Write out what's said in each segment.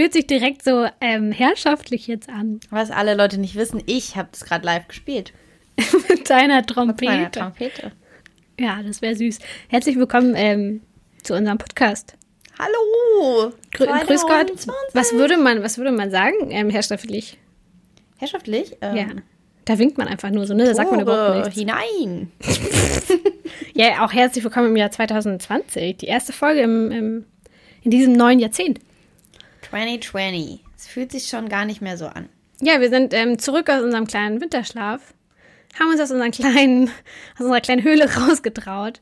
Fühlt sich direkt so ähm, herrschaftlich jetzt an. Was alle Leute nicht wissen, ich habe das gerade live gespielt. Mit deiner Trompete. Mit meiner Trompete. Ja, das wäre süß. Herzlich willkommen ähm, zu unserem Podcast. Hallo! Grü Grüß Gott. Was würde man, was würde man sagen, ähm, herrschaftlich? Herrschaftlich? Ähm, Ja. Da winkt man einfach nur so, ne? Da sagt man überhaupt nichts. hinein. Ja, auch herzlich willkommen im Jahr 2020. Die erste Folge im, im, in diesem neuen Jahrzehnt. 2020. Es fühlt sich schon gar nicht mehr so an. Ja, wir sind ähm, zurück aus unserem kleinen Winterschlaf, haben uns aus, unseren kleinen, aus unserer kleinen Höhle rausgetraut.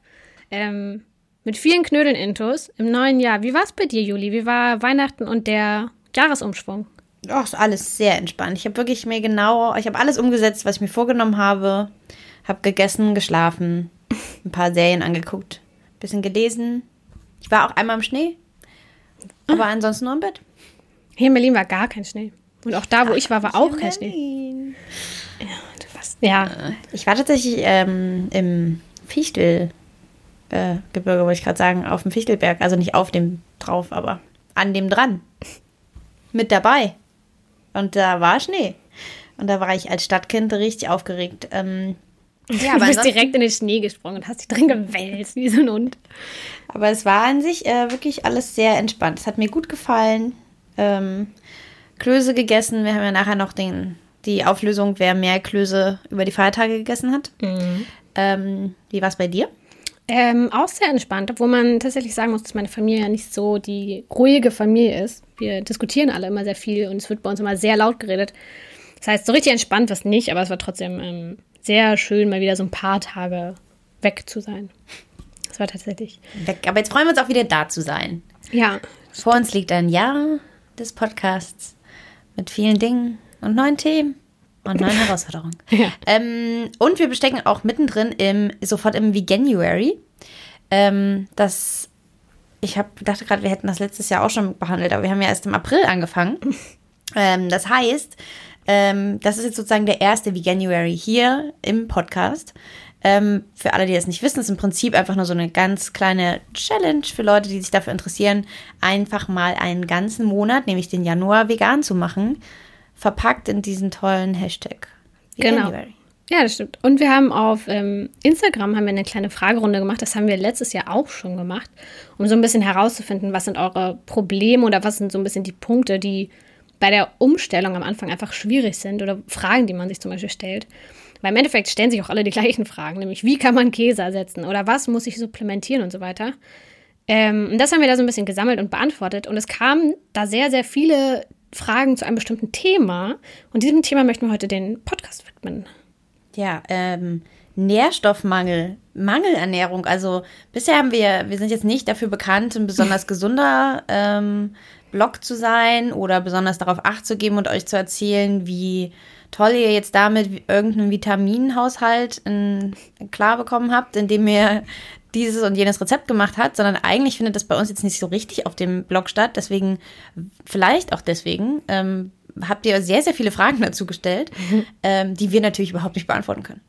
Ähm, mit vielen Knödeln-Intos im neuen Jahr. Wie war es bei dir, Juli? Wie war Weihnachten und der Jahresumschwung? Doch, ist alles sehr entspannt. Ich habe wirklich mir genau, ich habe alles umgesetzt, was ich mir vorgenommen habe. Habe gegessen, geschlafen, ein paar Serien angeguckt, bisschen gelesen. Ich war auch einmal im Schnee, aber ansonsten nur im Bett. Hier in Berlin war gar kein Schnee. Und auch da, wo ich war, war auch kein Schnee. Schnee. Was? Ja, Ich war tatsächlich ähm, im Fichtel äh, wollte ich gerade sagen, auf dem Fichtelberg. Also nicht auf dem drauf, aber an dem dran. Mit dabei. Und da war Schnee. Und da war ich als Stadtkind richtig aufgeregt. Ähm, ja, du aber, bist ansonsten, direkt in den Schnee gesprungen und hast dich drin gewälzt, wie so ein Hund. aber es war an sich äh, wirklich alles sehr entspannt. Es hat mir gut gefallen. Ähm, Klöße gegessen. Wir haben ja nachher noch den, die Auflösung, wer mehr Klöße über die Feiertage gegessen hat. Ähm, wie war es bei dir? Ähm, auch sehr entspannt, obwohl man tatsächlich sagen muss, dass meine Familie ja nicht so die ruhige Familie ist. Wir diskutieren alle immer sehr viel und es wird bei uns immer sehr laut geredet. Das heißt, so richtig entspannt war es nicht, aber es war trotzdem ähm, sehr schön, mal wieder so ein paar Tage weg zu sein. Das war tatsächlich. Weg. Aber jetzt freuen wir uns auch wieder da zu sein. Ja, Vor uns liegt ein Jahr des Podcasts mit vielen Dingen und neuen Themen und neuen Herausforderungen. Ja. Ähm, und wir bestecken auch mittendrin im sofort im Veganuary. Ähm, das ich hab, dachte gerade, wir hätten das letztes Jahr auch schon behandelt, aber wir haben ja erst im April angefangen. Ähm, das heißt, ähm, das ist jetzt sozusagen der erste Veganuary hier im Podcast. Ähm, für alle, die das nicht wissen, ist im Prinzip einfach nur so eine ganz kleine Challenge für Leute, die sich dafür interessieren, einfach mal einen ganzen Monat, nämlich den Januar, vegan zu machen, verpackt in diesen tollen Hashtag. Genau. Ja, das stimmt. Und wir haben auf ähm, Instagram haben wir eine kleine Fragerunde gemacht. Das haben wir letztes Jahr auch schon gemacht, um so ein bisschen herauszufinden, was sind eure Probleme oder was sind so ein bisschen die Punkte, die bei der Umstellung am Anfang einfach schwierig sind oder Fragen, die man sich zum Beispiel stellt. Weil im Endeffekt stellen sich auch alle die gleichen Fragen, nämlich wie kann man Käse ersetzen oder was muss ich supplementieren und so weiter. Ähm, und das haben wir da so ein bisschen gesammelt und beantwortet. Und es kamen da sehr, sehr viele Fragen zu einem bestimmten Thema. Und diesem Thema möchten wir heute den Podcast widmen. Ja, ähm, Nährstoffmangel, Mangelernährung. Also bisher haben wir, wir sind jetzt nicht dafür bekannt, ein besonders gesunder ähm, Blog zu sein oder besonders darauf Acht zu geben und euch zu erzählen, wie toll ihr jetzt damit irgendeinen Vitaminhaushalt in, klar bekommen habt, indem ihr dieses und jenes Rezept gemacht hat, sondern eigentlich findet das bei uns jetzt nicht so richtig auf dem Blog statt. Deswegen, vielleicht auch deswegen, ähm, habt ihr sehr, sehr viele Fragen dazu gestellt, ähm, die wir natürlich überhaupt nicht beantworten können.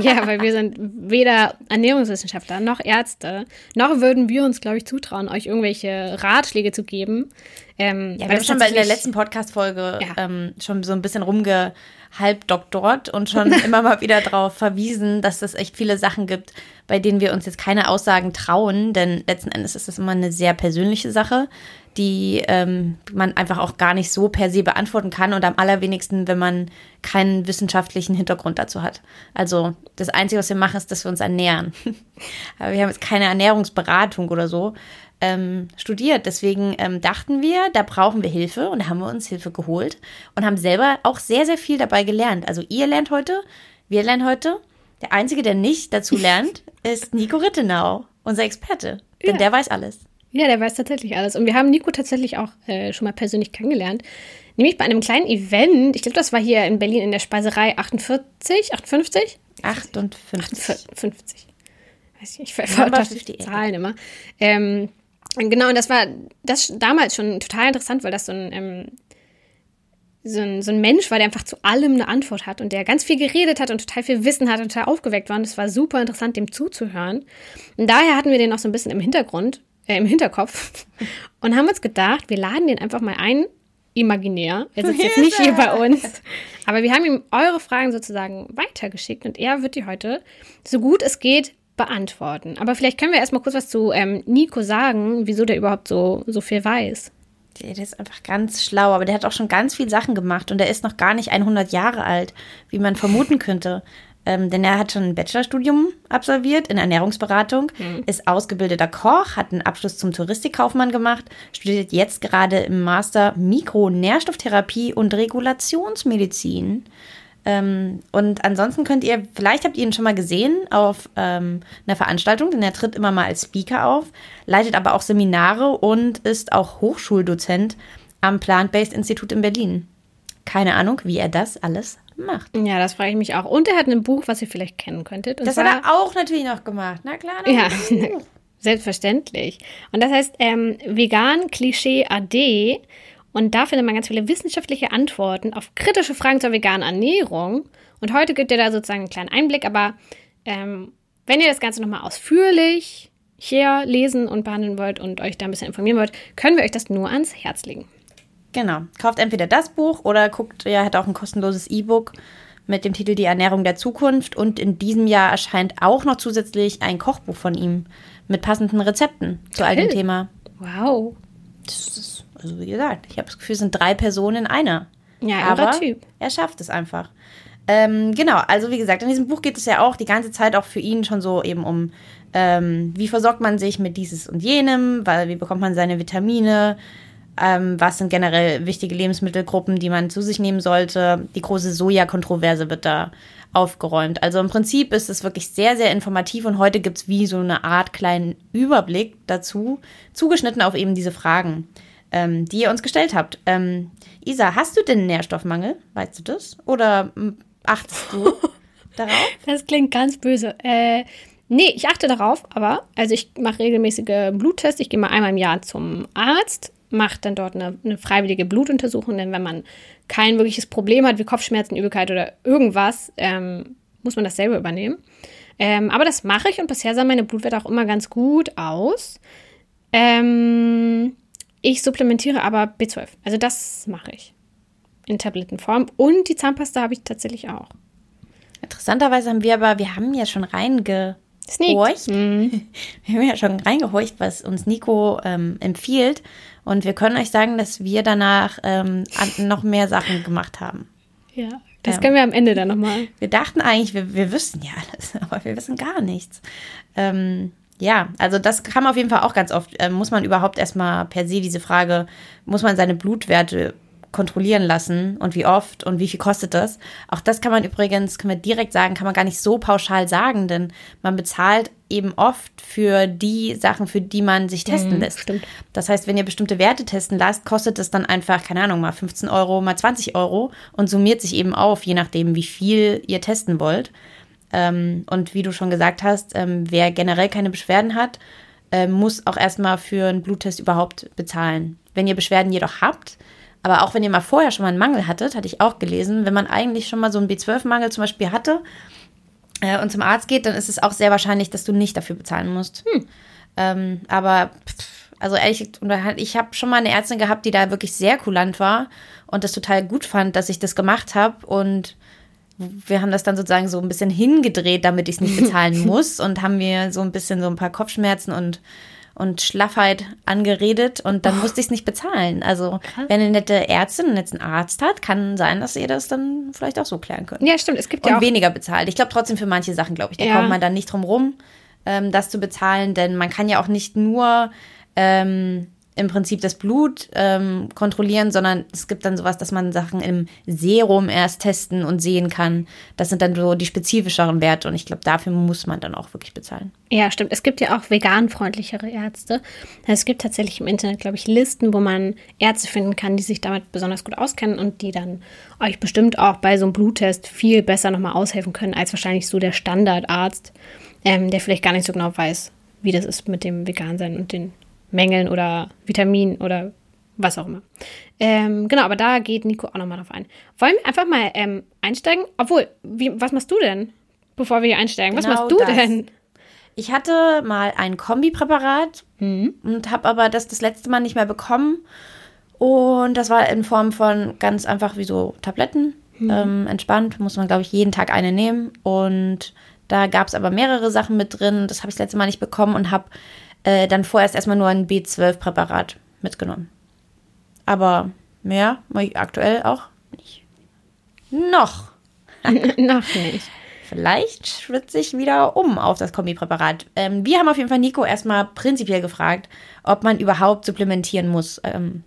Ja, weil wir sind weder Ernährungswissenschaftler noch Ärzte, noch würden wir uns, glaube ich, zutrauen, euch irgendwelche Ratschläge zu geben. Ähm, Ja, wir haben schon bei in der letzten Podcast-Folge Ja. ähm, schon so ein bisschen rumgehalbdoktort und schon immer mal wieder darauf verwiesen, dass es echt viele Sachen gibt, bei denen wir uns jetzt keine Aussagen trauen, denn letzten Endes ist das immer eine sehr persönliche Sache, die ähm, man einfach auch gar nicht so per se beantworten kann und am allerwenigsten, wenn man keinen wissenschaftlichen Hintergrund dazu hat. Also das Einzige, was wir machen, ist, dass wir uns ernähren. Aber wir haben jetzt keine Ernährungsberatung oder so ähm, studiert. Deswegen ähm, dachten wir, da brauchen wir Hilfe und da haben wir uns Hilfe geholt und haben selber auch sehr, sehr viel dabei gelernt. Also ihr lernt heute, wir lernen heute. Der Einzige, der nicht dazu lernt, ist Nico Rittenau, unser Experte. Denn Ja. der weiß alles. Ja, der weiß tatsächlich alles. Und wir haben Nico tatsächlich auch äh, schon mal persönlich kennengelernt. Nämlich bei einem kleinen Event. Ich glaube, das war hier in Berlin in der Speiserei 48, 58? 58. 50. Weiß ich, ich vertausche die 58. Zahlen immer. Ähm, genau, und das war das damals schon total interessant, weil das so ein, ähm, so, ein, so ein Mensch war, der einfach zu allem eine Antwort hat und der ganz viel geredet hat und total viel Wissen hat und total aufgeweckt war. Und es war super interessant, dem zuzuhören. Und daher hatten wir den auch so ein bisschen im Hintergrund. Äh, im Hinterkopf und haben uns gedacht, wir laden den einfach mal ein, imaginär. Er sitzt jetzt nicht hier bei uns. Aber wir haben ihm eure Fragen sozusagen weitergeschickt und er wird die heute so gut es geht beantworten. Aber vielleicht können wir erstmal kurz was zu ähm, Nico sagen, wieso der überhaupt so, so viel weiß. Der, der ist einfach ganz schlau, aber der hat auch schon ganz viele Sachen gemacht und er ist noch gar nicht 100 Jahre alt, wie man vermuten könnte. Ähm, denn er hat schon ein Bachelorstudium absolviert in Ernährungsberatung, mhm. ist ausgebildeter Koch, hat einen Abschluss zum Touristikkaufmann gemacht, studiert jetzt gerade im Master Mikronährstofftherapie und Regulationsmedizin. Ähm, und ansonsten könnt ihr, vielleicht habt ihr ihn schon mal gesehen auf ähm, einer Veranstaltung, denn er tritt immer mal als Speaker auf, leitet aber auch Seminare und ist auch Hochschuldozent am Plant-Based Institut in Berlin. Keine Ahnung, wie er das alles macht. Ja, das frage ich mich auch. Und er hat ein Buch, was ihr vielleicht kennen könntet. das hat er auch natürlich noch gemacht. Na klar. Ja, selbstverständlich. Und das heißt ähm, Vegan Klischee AD. Und da findet man ganz viele wissenschaftliche Antworten auf kritische Fragen zur veganen Ernährung. Und heute gibt ihr da sozusagen einen kleinen Einblick. Aber ähm, wenn ihr das Ganze nochmal ausführlich hier lesen und behandeln wollt und euch da ein bisschen informieren wollt, können wir euch das nur ans Herz legen. Genau. Kauft entweder das Buch oder guckt, er hat auch ein kostenloses E-Book mit dem Titel Die Ernährung der Zukunft. Und in diesem Jahr erscheint auch noch zusätzlich ein Kochbuch von ihm mit passenden Rezepten zu all dem Thema. Wow. Das ist, also wie gesagt, ich habe das Gefühl, es sind drei Personen in einer. Ja, aber Typ. er schafft es einfach. Ähm, genau, also wie gesagt, in diesem Buch geht es ja auch die ganze Zeit auch für ihn schon so eben um, ähm, wie versorgt man sich mit dieses und jenem, weil wie bekommt man seine Vitamine, ähm, was sind generell wichtige Lebensmittelgruppen, die man zu sich nehmen sollte. Die große Soja-Kontroverse wird da aufgeräumt. Also im Prinzip ist es wirklich sehr, sehr informativ und heute gibt es wie so eine Art kleinen Überblick dazu, zugeschnitten auf eben diese Fragen, ähm, die ihr uns gestellt habt. Ähm, Isa, hast du denn Nährstoffmangel? Weißt du das? Oder hm, achtest du darauf? Das klingt ganz böse. Äh, nee, ich achte darauf, aber also ich mache regelmäßige Bluttests. Ich gehe mal einmal im Jahr zum Arzt macht dann dort eine, eine, freiwillige Blutuntersuchung, denn wenn man kein wirkliches Problem hat wie Kopfschmerzen, Übelkeit oder irgendwas, ähm, muss man das selber übernehmen. Ähm, aber das mache ich und bisher sah meine Blutwerte auch immer ganz gut aus. Ähm, ich supplementiere aber B12. Also das mache ich. In Tablettenform. Und die Zahnpasta habe ich tatsächlich auch. Interessanterweise haben wir aber, wir haben ja schon reingehorcht. Mhm. Wir haben ja schon reingehorcht, was uns Nico ähm, empfiehlt. Und wir können euch sagen, dass wir danach ähm, noch mehr Sachen gemacht haben. Ja, das ähm, können wir am Ende dann nochmal. Wir dachten eigentlich, wir, wir wüssten ja alles, aber wir wissen gar nichts. Ähm, ja, also das kam auf jeden Fall auch ganz oft. Äh, muss man überhaupt erstmal per se diese Frage, muss man seine Blutwerte kontrollieren lassen und wie oft und wie viel kostet das. Auch das kann man übrigens, können wir direkt sagen, kann man gar nicht so pauschal sagen, denn man bezahlt eben oft für die Sachen, für die man sich testen mhm, lässt. Stimmt. Das heißt, wenn ihr bestimmte Werte testen lasst, kostet das dann einfach, keine Ahnung, mal 15 Euro, mal 20 Euro und summiert sich eben auf, je nachdem, wie viel ihr testen wollt. Ähm, und wie du schon gesagt hast, ähm, wer generell keine Beschwerden hat, äh, muss auch erstmal für einen Bluttest überhaupt bezahlen. Wenn ihr Beschwerden jedoch habt, aber auch wenn ihr mal vorher schon mal einen Mangel hattet, hatte ich auch gelesen, wenn man eigentlich schon mal so einen B12-Mangel zum Beispiel hatte äh, und zum Arzt geht, dann ist es auch sehr wahrscheinlich, dass du nicht dafür bezahlen musst. Hm. Ähm, aber pff, also ehrlich, ich habe schon mal eine Ärztin gehabt, die da wirklich sehr kulant war und das total gut fand, dass ich das gemacht habe und wir haben das dann sozusagen so ein bisschen hingedreht, damit ich es nicht bezahlen muss und haben mir so ein bisschen so ein paar Kopfschmerzen und und Schlaffheit angeredet und dann oh. musste ich es nicht bezahlen. Also, Krass. wenn eine nette Ärztin einen netten Arzt hat, kann sein, dass ihr das dann vielleicht auch so klären könnt. Ja, stimmt. Es gibt und ja auch weniger bezahlt. Ich glaube trotzdem für manche Sachen, glaube ich, da ja. kommt man dann nicht drum rum, ähm, das zu bezahlen, denn man kann ja auch nicht nur ähm, im Prinzip das Blut ähm, kontrollieren, sondern es gibt dann sowas, dass man Sachen im Serum erst testen und sehen kann. Das sind dann so die spezifischeren Werte und ich glaube, dafür muss man dann auch wirklich bezahlen. Ja, stimmt. Es gibt ja auch veganfreundlichere Ärzte. Es gibt tatsächlich im Internet, glaube ich, Listen, wo man Ärzte finden kann, die sich damit besonders gut auskennen und die dann euch bestimmt auch bei so einem Bluttest viel besser nochmal aushelfen können, als wahrscheinlich so der Standardarzt, ähm, der vielleicht gar nicht so genau weiß, wie das ist mit dem Vegansein und den Mängeln oder Vitaminen oder was auch immer. Ähm, genau, aber da geht Nico auch nochmal drauf ein. Wollen wir einfach mal ähm, einsteigen? Obwohl, wie, was machst du denn, bevor wir hier einsteigen? Was genau machst du das. denn? Ich hatte mal ein Kombipräparat mhm. und habe aber das das letzte Mal nicht mehr bekommen. Und das war in Form von ganz einfach wie so Tabletten. Mhm. Ähm, entspannt, muss man, glaube ich, jeden Tag eine nehmen. Und da gab es aber mehrere Sachen mit drin. Das habe ich das letzte Mal nicht bekommen und habe äh, dann vorerst erstmal nur ein B12-Präparat mitgenommen. Aber mehr mache ich aktuell auch nicht. Noch. Noch nicht. Vielleicht schwitze ich wieder um auf das Kombipräparat. Ähm, wir haben auf jeden Fall Nico erstmal prinzipiell gefragt, ob man überhaupt supplementieren muss. Ähm,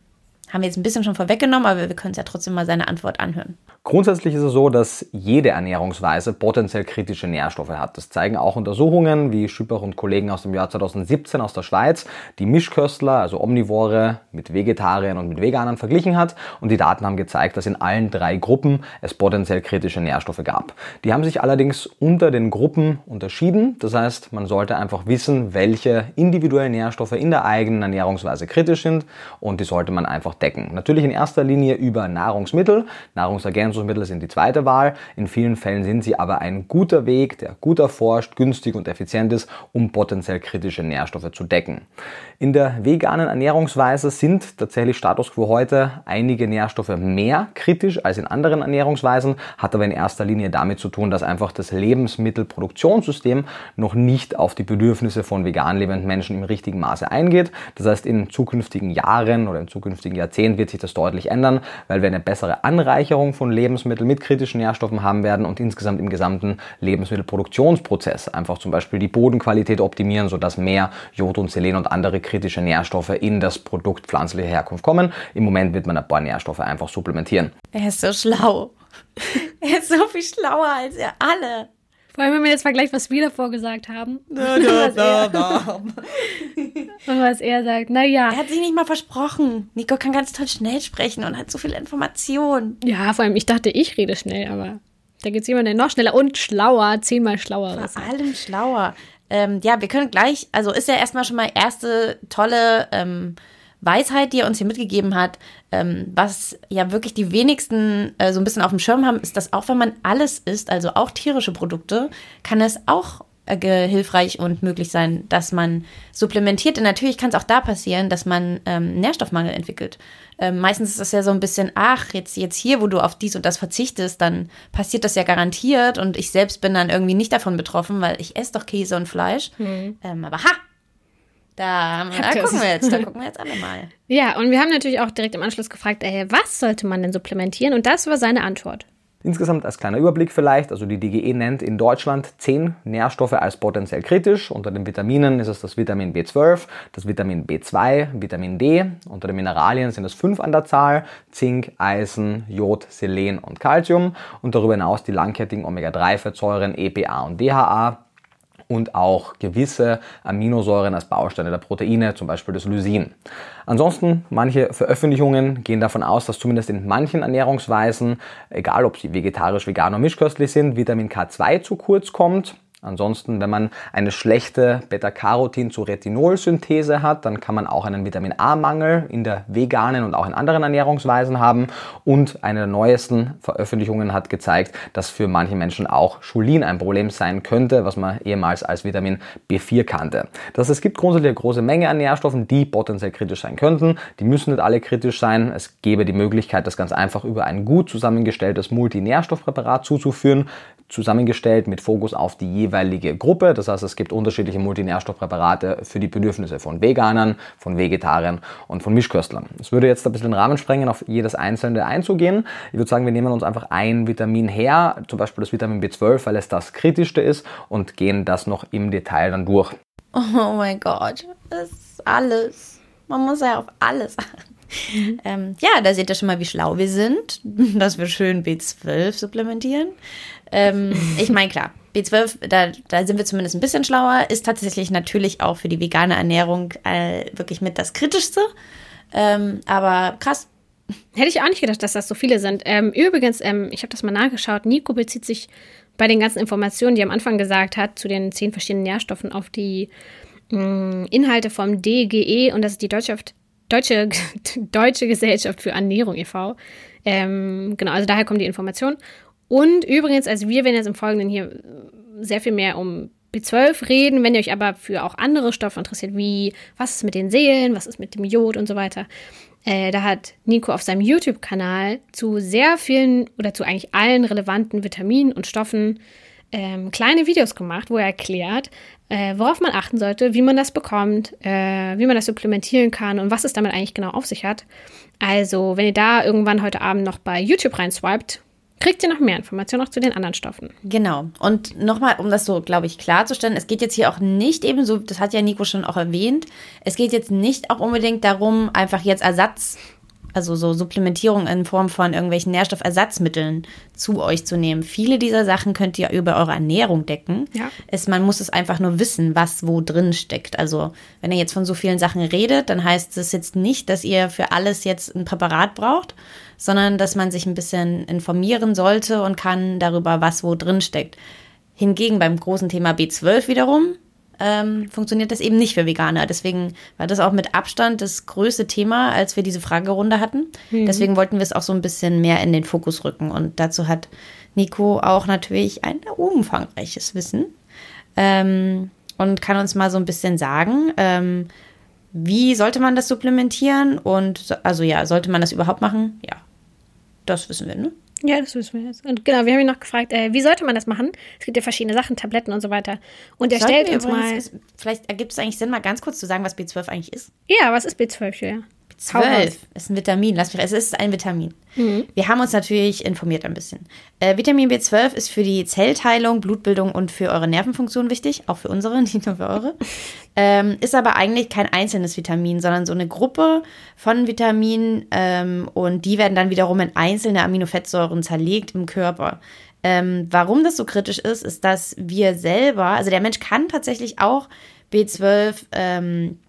haben wir jetzt ein bisschen schon vorweggenommen, aber wir können es ja trotzdem mal seine Antwort anhören. Grundsätzlich ist es so, dass jede Ernährungsweise potenziell kritische Nährstoffe hat. Das zeigen auch Untersuchungen wie Schüppach und Kollegen aus dem Jahr 2017 aus der Schweiz, die Mischköstler, also Omnivore, mit Vegetariern und mit Veganern verglichen hat. Und die Daten haben gezeigt, dass in allen drei Gruppen es potenziell kritische Nährstoffe gab. Die haben sich allerdings unter den Gruppen unterschieden. Das heißt, man sollte einfach wissen, welche individuellen Nährstoffe in der eigenen Ernährungsweise kritisch sind und die sollte man einfach decken. Natürlich in erster Linie über Nahrungsmittel, Nahrungsergänzungsmittel sind die zweite Wahl. In vielen Fällen sind sie aber ein guter Weg, der gut erforscht, günstig und effizient ist, um potenziell kritische Nährstoffe zu decken. In der veganen Ernährungsweise sind tatsächlich Status quo heute einige Nährstoffe mehr kritisch als in anderen Ernährungsweisen, hat aber in erster Linie damit zu tun, dass einfach das Lebensmittelproduktionssystem noch nicht auf die Bedürfnisse von vegan lebenden Menschen im richtigen Maße eingeht. Das heißt, in zukünftigen Jahren oder in zukünftigen Jahrzehnten wird sich das deutlich ändern, weil wir eine bessere Anreicherung von Lebensmitteln Lebensmittel mit kritischen Nährstoffen haben werden und insgesamt im gesamten Lebensmittelproduktionsprozess einfach zum Beispiel die Bodenqualität optimieren, sodass mehr Jod und Selen und andere kritische Nährstoffe in das Produkt pflanzlicher Herkunft kommen. Im Moment wird man ein paar Nährstoffe einfach supplementieren. Er ist so schlau. er ist so viel schlauer als ihr alle. Vor allem, wenn man jetzt vergleicht, was wir davor gesagt haben. Da, da, da, da. und was er sagt, naja. Er hat sich nicht mal versprochen. Nico kann ganz toll schnell sprechen und hat so viel Information. Ja, vor allem, ich dachte, ich rede schnell, aber da gibt es jemanden, der noch schneller und schlauer, zehnmal schlauer ist. Vor allem schlauer. Ähm, ja, wir können gleich, also ist ja erstmal schon mal erste tolle ähm, Weisheit, die er uns hier mitgegeben hat, ähm, was ja wirklich die wenigsten äh, so ein bisschen auf dem Schirm haben, ist, dass auch wenn man alles isst, also auch tierische Produkte, kann es auch äh, hilfreich und möglich sein, dass man supplementiert. Und natürlich kann es auch da passieren, dass man ähm, Nährstoffmangel entwickelt. Ähm, meistens ist das ja so ein bisschen, ach, jetzt, jetzt hier, wo du auf dies und das verzichtest, dann passiert das ja garantiert. Und ich selbst bin dann irgendwie nicht davon betroffen, weil ich esse doch Käse und Fleisch. Mhm. Ähm, aber ha, da, da gucken wir jetzt, da gucken wir jetzt alle mal. Ja, und wir haben natürlich auch direkt im Anschluss gefragt, ey, was sollte man denn supplementieren? Und das war seine Antwort. Insgesamt als kleiner Überblick vielleicht, also die DGE nennt in Deutschland zehn Nährstoffe als potenziell kritisch. Unter den Vitaminen ist es das Vitamin B12, das Vitamin B2, Vitamin D. Unter den Mineralien sind es fünf an der Zahl, Zink, Eisen, Jod, Selen und Calcium. Und darüber hinaus die langkettigen Omega-3-Fettsäuren EPA und DHA, und auch gewisse Aminosäuren als Bausteine der Proteine, zum Beispiel das Lysin. Ansonsten, manche Veröffentlichungen gehen davon aus, dass zumindest in manchen Ernährungsweisen, egal ob sie vegetarisch, vegan oder mischköstlich sind, Vitamin K2 zu kurz kommt. Ansonsten, wenn man eine schlechte Beta-Carotin zu Retinol-Synthese hat, dann kann man auch einen Vitamin A-Mangel in der veganen und auch in anderen Ernährungsweisen haben. Und eine der neuesten Veröffentlichungen hat gezeigt, dass für manche Menschen auch Cholin ein Problem sein könnte, was man ehemals als Vitamin B4 kannte. Das heißt, es gibt grundsätzlich eine große Menge an Nährstoffen, die potenziell kritisch sein könnten. Die müssen nicht alle kritisch sein. Es gäbe die Möglichkeit, das ganz einfach über ein gut zusammengestelltes Multinährstoffpräparat zuzuführen zusammengestellt mit Fokus auf die jeweilige Gruppe. Das heißt, es gibt unterschiedliche Multinährstoffpräparate für die Bedürfnisse von Veganern, von Vegetariern und von Mischköstlern. Es würde jetzt ein bisschen den Rahmen sprengen, auf jedes einzelne einzugehen. Ich würde sagen, wir nehmen uns einfach ein Vitamin her, zum Beispiel das Vitamin B12, weil es das kritischste ist und gehen das noch im Detail dann durch. Oh mein Gott, das ist alles. Man muss ja auf alles achten. Ähm, ja, da seht ihr schon mal, wie schlau wir sind, dass wir schön B12 supplementieren. Ähm, ich meine, klar, B12, da, da sind wir zumindest ein bisschen schlauer, ist tatsächlich natürlich auch für die vegane Ernährung äh, wirklich mit das Kritischste. Ähm, aber krass. Hätte ich auch nicht gedacht, dass das so viele sind. Ähm, übrigens, ähm, ich habe das mal nachgeschaut, Nico bezieht sich bei den ganzen Informationen, die er am Anfang gesagt hat, zu den zehn verschiedenen Nährstoffen auf die mh, mm, Inhalte vom DGE und das ist die Deutsche, Deutsche, Deutsche Gesellschaft für Ernährung e.V. Ähm, genau, also daher kommt die Information. Und übrigens, also wir werden jetzt im Folgenden hier sehr viel mehr um B12 reden. Wenn ihr euch aber für auch andere Stoffe interessiert, wie was ist mit den Seelen, was ist mit dem Jod und so weiter, äh, da hat Nico auf seinem YouTube-Kanal zu sehr vielen oder zu eigentlich allen relevanten Vitaminen und Stoffen ähm, kleine Videos gemacht, wo er erklärt, äh, worauf man achten sollte, wie man das bekommt, äh, wie man das supplementieren kann und was es damit eigentlich genau auf sich hat. Also, wenn ihr da irgendwann heute Abend noch bei YouTube reinswiped, kriegt ihr noch mehr Informationen auch zu den anderen Stoffen. Genau. Und nochmal, um das so, glaube ich, klarzustellen, es geht jetzt hier auch nicht ebenso, das hat ja Nico schon auch erwähnt, es geht jetzt nicht auch unbedingt darum, einfach jetzt Ersatz, also so Supplementierung in Form von irgendwelchen Nährstoffersatzmitteln zu euch zu nehmen. Viele dieser Sachen könnt ihr über eure Ernährung decken. Ja. Es, man muss es einfach nur wissen, was wo drin steckt. Also wenn ihr jetzt von so vielen Sachen redet, dann heißt es jetzt nicht, dass ihr für alles jetzt ein Präparat braucht, sondern dass man sich ein bisschen informieren sollte und kann darüber, was wo drin steckt. Hingegen beim großen Thema B12 wiederum ähm, funktioniert das eben nicht für Veganer. Deswegen war das auch mit Abstand das größte Thema, als wir diese Fragerunde hatten. Mhm. Deswegen wollten wir es auch so ein bisschen mehr in den Fokus rücken. Und dazu hat Nico auch natürlich ein umfangreiches Wissen ähm, und kann uns mal so ein bisschen sagen, ähm, wie sollte man das supplementieren und also ja, sollte man das überhaupt machen? Ja, das wissen wir, ne? Ja, das wissen wir jetzt. Und genau, wir haben ihn noch gefragt, äh, wie sollte man das machen? Es gibt ja verschiedene Sachen, Tabletten und so weiter. Und er stellt uns mal. Vielleicht ergibt es eigentlich Sinn, mal ganz kurz zu sagen, was B12 eigentlich ist. Ja, was ist B12, Julia? 12 ist ein Vitamin. Lass mich, es ist ein Vitamin. Mhm. Wir haben uns natürlich informiert ein bisschen. Äh, Vitamin B12 ist für die Zellteilung, Blutbildung und für eure Nervenfunktion wichtig, auch für unsere, nicht nur für eure. Ähm, ist aber eigentlich kein einzelnes Vitamin, sondern so eine Gruppe von Vitaminen ähm, und die werden dann wiederum in einzelne Aminofettsäuren zerlegt im Körper. Ähm, warum das so kritisch ist, ist, dass wir selber, also der Mensch kann tatsächlich auch B12 ähm,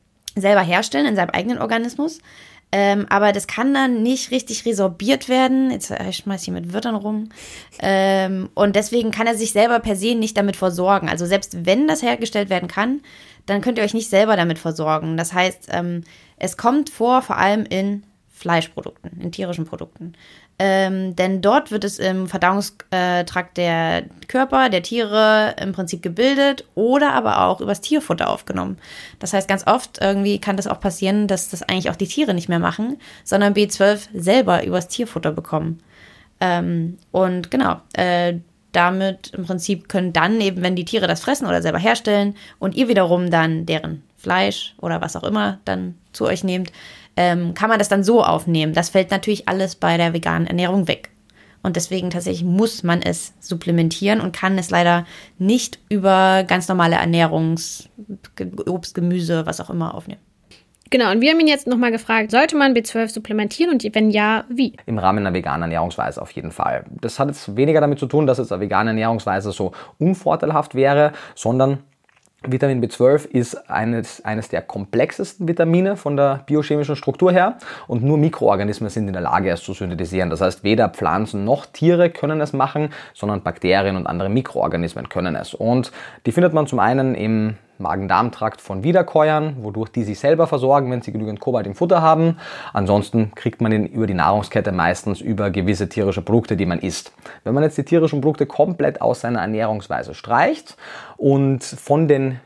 selber herstellen in seinem eigenen Organismus. Ähm, aber das kann dann nicht richtig resorbiert werden. Jetzt äh, ich schmeiß hier mit Wörtern rum. Ähm, und deswegen kann er sich selber per se nicht damit versorgen. Also selbst wenn das hergestellt werden kann, dann könnt ihr euch nicht selber damit versorgen. Das heißt, ähm, es kommt vor, vor allem in Fleischprodukten, in tierischen Produkten. Ähm, denn dort wird es im Verdauungstrakt der Körper, der Tiere im Prinzip gebildet oder aber auch übers Tierfutter aufgenommen. Das heißt, ganz oft irgendwie kann das auch passieren, dass das eigentlich auch die Tiere nicht mehr machen, sondern B12 selber übers Tierfutter bekommen. Ähm, und genau, äh, damit im Prinzip können dann eben, wenn die Tiere das fressen oder selber herstellen und ihr wiederum dann deren Fleisch oder was auch immer dann zu euch nehmt, ähm, kann man das dann so aufnehmen. Das fällt natürlich alles bei der veganen Ernährung weg. Und deswegen tatsächlich muss man es supplementieren und kann es leider nicht über ganz normale Ernährungs-, Obst, Gemüse, was auch immer aufnehmen. Genau, und wir haben ihn jetzt nochmal gefragt, sollte man B12 supplementieren und wenn ja, wie? Im Rahmen einer veganen Ernährungsweise auf jeden Fall. Das hat jetzt weniger damit zu tun, dass jetzt eine vegane Ernährungsweise so unvorteilhaft wäre, sondern Vitamin B12 ist eines, eines der komplexesten Vitamine von der biochemischen Struktur her und nur Mikroorganismen sind in der Lage, es zu synthetisieren. Das heißt, weder Pflanzen noch Tiere können es machen, sondern Bakterien und andere Mikroorganismen können es. Und die findet man zum einen im Magen-Darm-Trakt von Wiederkäuern, wodurch die sich selber versorgen, wenn sie genügend Kobalt im Futter haben. Ansonsten kriegt man ihn über die Nahrungskette meistens über gewisse tierische Produkte, die man isst. Wenn man jetzt die tierischen Produkte komplett aus seiner Ernährungsweise streicht und von den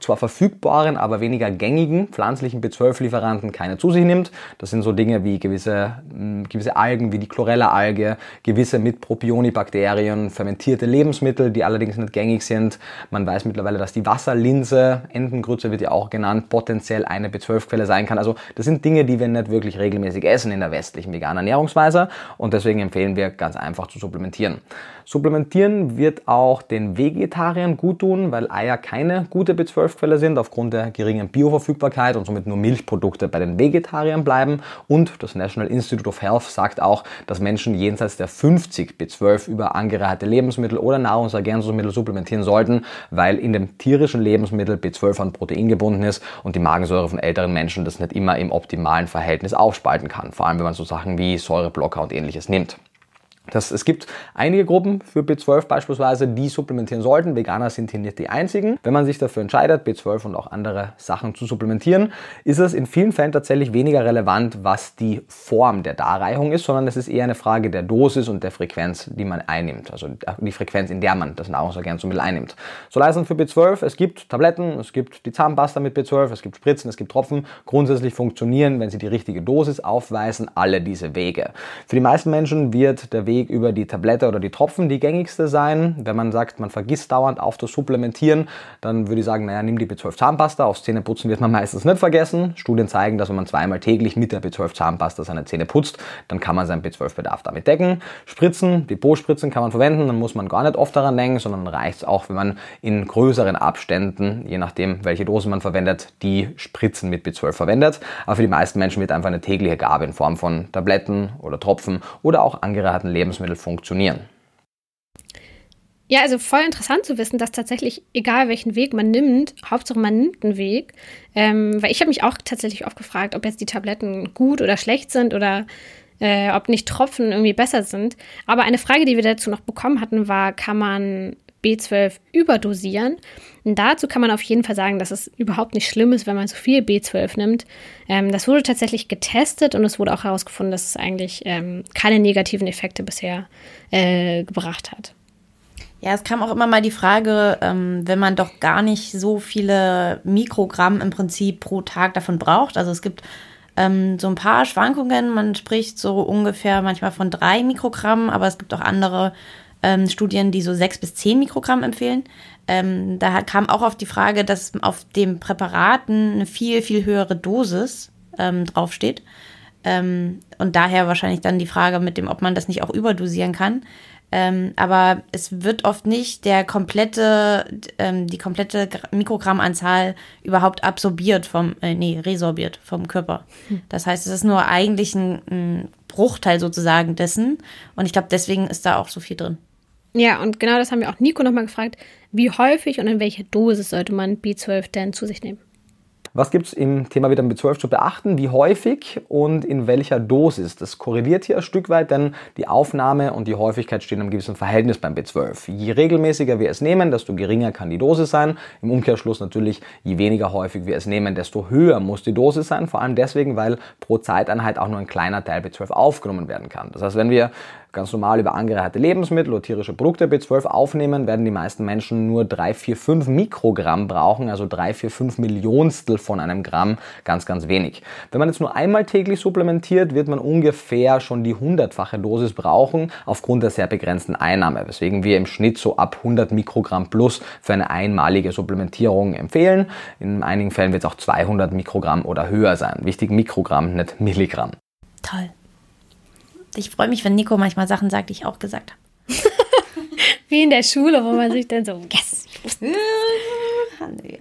zwar verfügbaren, aber weniger gängigen pflanzlichen B12-Lieferanten keine zu sich nimmt, das sind so Dinge wie gewisse, gewisse Algen, wie die Chlorella-Alge, gewisse mit Propionibakterien, fermentierte Lebensmittel, die allerdings nicht gängig sind. Man weiß mittlerweile, dass die Wasserlinse Linse, Entengrütze wird ja auch genannt, potenziell eine B12-Quelle sein kann. Also das sind Dinge, die wir nicht wirklich regelmäßig essen in der westlichen veganen Ernährungsweise und deswegen empfehlen wir ganz einfach zu supplementieren. Supplementieren wird auch den Vegetariern gut tun, weil Eier keine gute B12-Quelle sind aufgrund der geringen Bioverfügbarkeit und somit nur Milchprodukte bei den Vegetariern bleiben. Und das National Institute of Health sagt auch, dass Menschen jenseits der 50 B12 über angereicherte Lebensmittel oder Nahrungsergänzungsmittel supplementieren sollten, weil in dem tierischen Lebensmittel B12 an Protein gebunden ist und die Magensäure von älteren Menschen das nicht immer im optimalen Verhältnis aufspalten kann, vor allem wenn man so Sachen wie Säureblocker und ähnliches nimmt. Das, es gibt einige Gruppen für B12 beispielsweise, die supplementieren sollten. Veganer sind hier nicht die einzigen. Wenn man sich dafür entscheidet, B12 und auch andere Sachen zu supplementieren, ist es in vielen Fällen tatsächlich weniger relevant, was die Form der Darreichung ist, sondern es ist eher eine Frage der Dosis und der Frequenz, die man einnimmt. Also die Frequenz, in der man das Nahrungsergänzungsmittel einnimmt. So leisten für B12, es gibt Tabletten, es gibt die Zahnpasta mit B12, es gibt Spritzen, es gibt Tropfen. Grundsätzlich funktionieren, wenn sie die richtige Dosis aufweisen, alle diese Wege. Für die meisten Menschen wird der Weg Weg über die Tablette oder die Tropfen die gängigste sein. Wenn man sagt, man vergisst dauernd auf das Supplementieren, dann würde ich sagen, naja, nimm die B12 Zahnpasta. Aufs Zähneputzen wird man meistens nicht vergessen. Studien zeigen, dass wenn man zweimal täglich mit der B12 Zahnpasta seine Zähne putzt, dann kann man seinen B12-Bedarf damit decken. Spritzen, Depotspritzen kann man verwenden, dann muss man gar nicht oft daran denken, sondern reicht es auch, wenn man in größeren Abständen, je nachdem, welche Dose man verwendet, die Spritzen mit B12 verwendet. Aber für die meisten Menschen wird einfach eine tägliche Gabe in Form von Tabletten oder Tropfen oder auch angeraten Lebens Lebensmittel funktionieren. Ja, also voll interessant zu wissen, dass tatsächlich, egal welchen Weg man nimmt, Hauptsache man nimmt einen Weg. Ähm, weil ich habe mich auch tatsächlich oft gefragt, ob jetzt die Tabletten gut oder schlecht sind oder äh, ob nicht Tropfen irgendwie besser sind. Aber eine Frage, die wir dazu noch bekommen hatten, war, kann man B12 überdosieren. Und dazu kann man auf jeden Fall sagen, dass es überhaupt nicht schlimm ist, wenn man so viel B12 nimmt. Ähm, das wurde tatsächlich getestet und es wurde auch herausgefunden, dass es eigentlich ähm, keine negativen Effekte bisher äh, gebracht hat. Ja, es kam auch immer mal die Frage, ähm, wenn man doch gar nicht so viele Mikrogramm im Prinzip pro Tag davon braucht. Also es gibt ähm, so ein paar Schwankungen. Man spricht so ungefähr manchmal von drei Mikrogramm, aber es gibt auch andere ähm, Studien, die so sechs bis zehn Mikrogramm empfehlen. Ähm, da kam auch auf die Frage, dass auf dem Präparaten eine viel, viel höhere Dosis ähm, draufsteht. Ähm, und daher wahrscheinlich dann die Frage mit dem, ob man das nicht auch überdosieren kann. Ähm, aber es wird oft nicht der komplette, ähm, die komplette Mikrogrammanzahl überhaupt absorbiert vom, äh, nee, resorbiert vom Körper. Hm. Das heißt, es ist nur eigentlich ein, ein Bruchteil sozusagen dessen. Und ich glaube, deswegen ist da auch so viel drin. Ja, und genau das haben wir auch Nico nochmal gefragt. Wie häufig und in welcher Dosis sollte man B12 denn zu sich nehmen? Was gibt es im Thema Vitamin B12 zu beachten? Wie häufig und in welcher Dosis? Das korreliert hier ein Stück weit, denn die Aufnahme und die Häufigkeit stehen im gewissen Verhältnis beim B12. Je regelmäßiger wir es nehmen, desto geringer kann die Dosis sein. Im Umkehrschluss natürlich, je weniger häufig wir es nehmen, desto höher muss die Dosis sein. Vor allem deswegen, weil pro Zeiteinheit auch nur ein kleiner Teil B12 aufgenommen werden kann. Das heißt, wenn wir ganz normal über angereicherte Lebensmittel oder tierische Produkte B12 aufnehmen, werden die meisten Menschen nur 3, 4, 5 Mikrogramm brauchen, also 3, 4, 5 Millionstel von einem Gramm, ganz, ganz wenig. Wenn man jetzt nur einmal täglich supplementiert, wird man ungefähr schon die hundertfache Dosis brauchen, aufgrund der sehr begrenzten Einnahme, weswegen wir im Schnitt so ab 100 Mikrogramm plus für eine einmalige Supplementierung empfehlen. In einigen Fällen wird es auch 200 Mikrogramm oder höher sein. Wichtig Mikrogramm, nicht Milligramm. Toll. Ich freue mich, wenn Nico manchmal Sachen sagt, die ich auch gesagt habe. Wie in der Schule, wo man sich dann so, yes,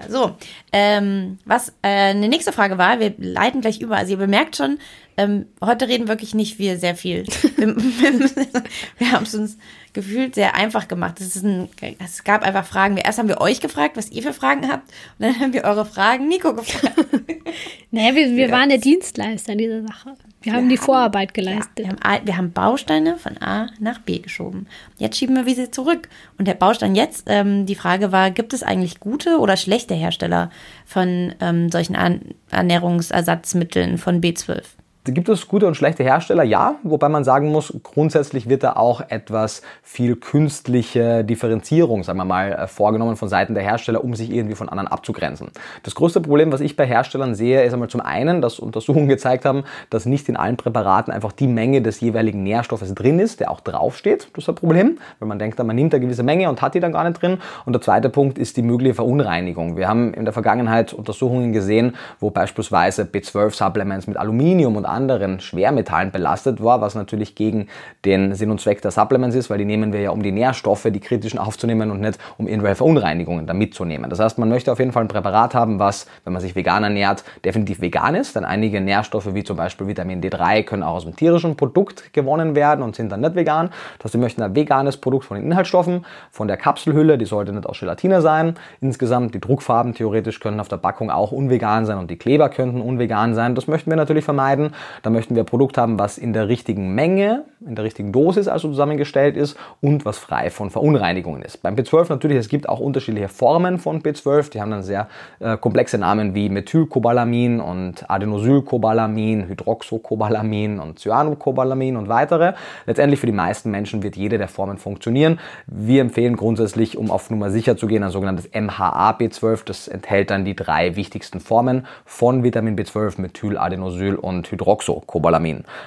so, ähm, was äh, eine nächste Frage war, wir leiten gleich über. Also ihr bemerkt schon, ähm, heute reden wirklich nicht wir sehr viel. wir, wir haben es uns gefühlt sehr einfach gemacht. Ein, es gab einfach Fragen. Erst haben wir euch gefragt, was ihr für Fragen habt. Und dann haben wir eure Fragen Nico gefragt. naja, wir, wir ja. waren der Dienstleister in dieser Sache. Wir, wir haben die Vorarbeit geleistet. Ja, wir, haben, wir, haben, Bausteine von A nach B geschoben. Jetzt schieben wir sie zurück. Und der Baustein jetzt, ähm, die Frage war, gibt es eigentlich gute oder schlechte Hersteller von ähm, solchen An Ernährungsersatzmitteln von B12? Gibt es gute und schlechte Hersteller? Ja, wobei man sagen muss, grundsätzlich wird da auch etwas viel künstliche Differenzierung, sagen wir mal, äh, vorgenommen von Seiten der Hersteller, um sich irgendwie von anderen abzugrenzen. Das größte Problem, was ich bei Herstellern sehe, ist einmal zum einen, dass Untersuchungen gezeigt haben, dass nicht in allen Präparaten einfach die Menge des jeweiligen Nährstoffes drin ist, der auch draufsteht. Das ist ein Problem, weil man denkt, man nimmt eine gewisse Menge und hat die dann gar nicht drin. Und der zweite Punkt ist die mögliche Verunreinigung. Wir haben in der Vergangenheit Untersuchungen gesehen, wo beispielsweise B12-Supplements mit Aluminium und anderen Schwermetallen belastet war, was natürlich gegen den Sinn und Zweck der Supplements ist, weil die nehmen wir ja, um die Nährstoffe, die kritischen aufzunehmen und nicht um irgendwelche Verunreinigungen da mitzunehmen. Das heißt, man möchte auf jeden Fall ein Präparat haben, was, wenn man sich vegan ernährt, definitiv vegan ist, denn einige Nährstoffe wie zum Beispiel Vitamin D3 können auch aus einem tierischen Produkt gewonnen werden und sind dann nicht vegan. Das heißt, wir möchten ein veganes Produkt von den Inhaltsstoffen, von der Kapselhülle, die sollte nicht aus Gelatine sein. Insgesamt die Druckfarben theoretisch können auf der Packung auch unvegan sein und die Kleber könnten unvegan sein. Das möchten wir natürlich vermeiden Da möchten wir ein Produkt haben, was in der richtigen Menge, in der richtigen Dosis also zusammengestellt ist und was frei von Verunreinigungen ist. Beim B12 natürlich, es gibt auch unterschiedliche Formen von B12, die haben dann sehr äh, komplexe Namen wie Methylcobalamin und Adenosylcobalamin, Hydroxocobalamin und Cyanocobalamin und weitere. Letztendlich für die meisten Menschen wird jede der Formen funktionieren. Wir empfehlen grundsätzlich, um auf Nummer sicher zu gehen, ein sogenanntes MHA-B12. Das enthält dann die drei wichtigsten Formen von Vitamin B12, Methyladenosyl und Hydroxocobalamin.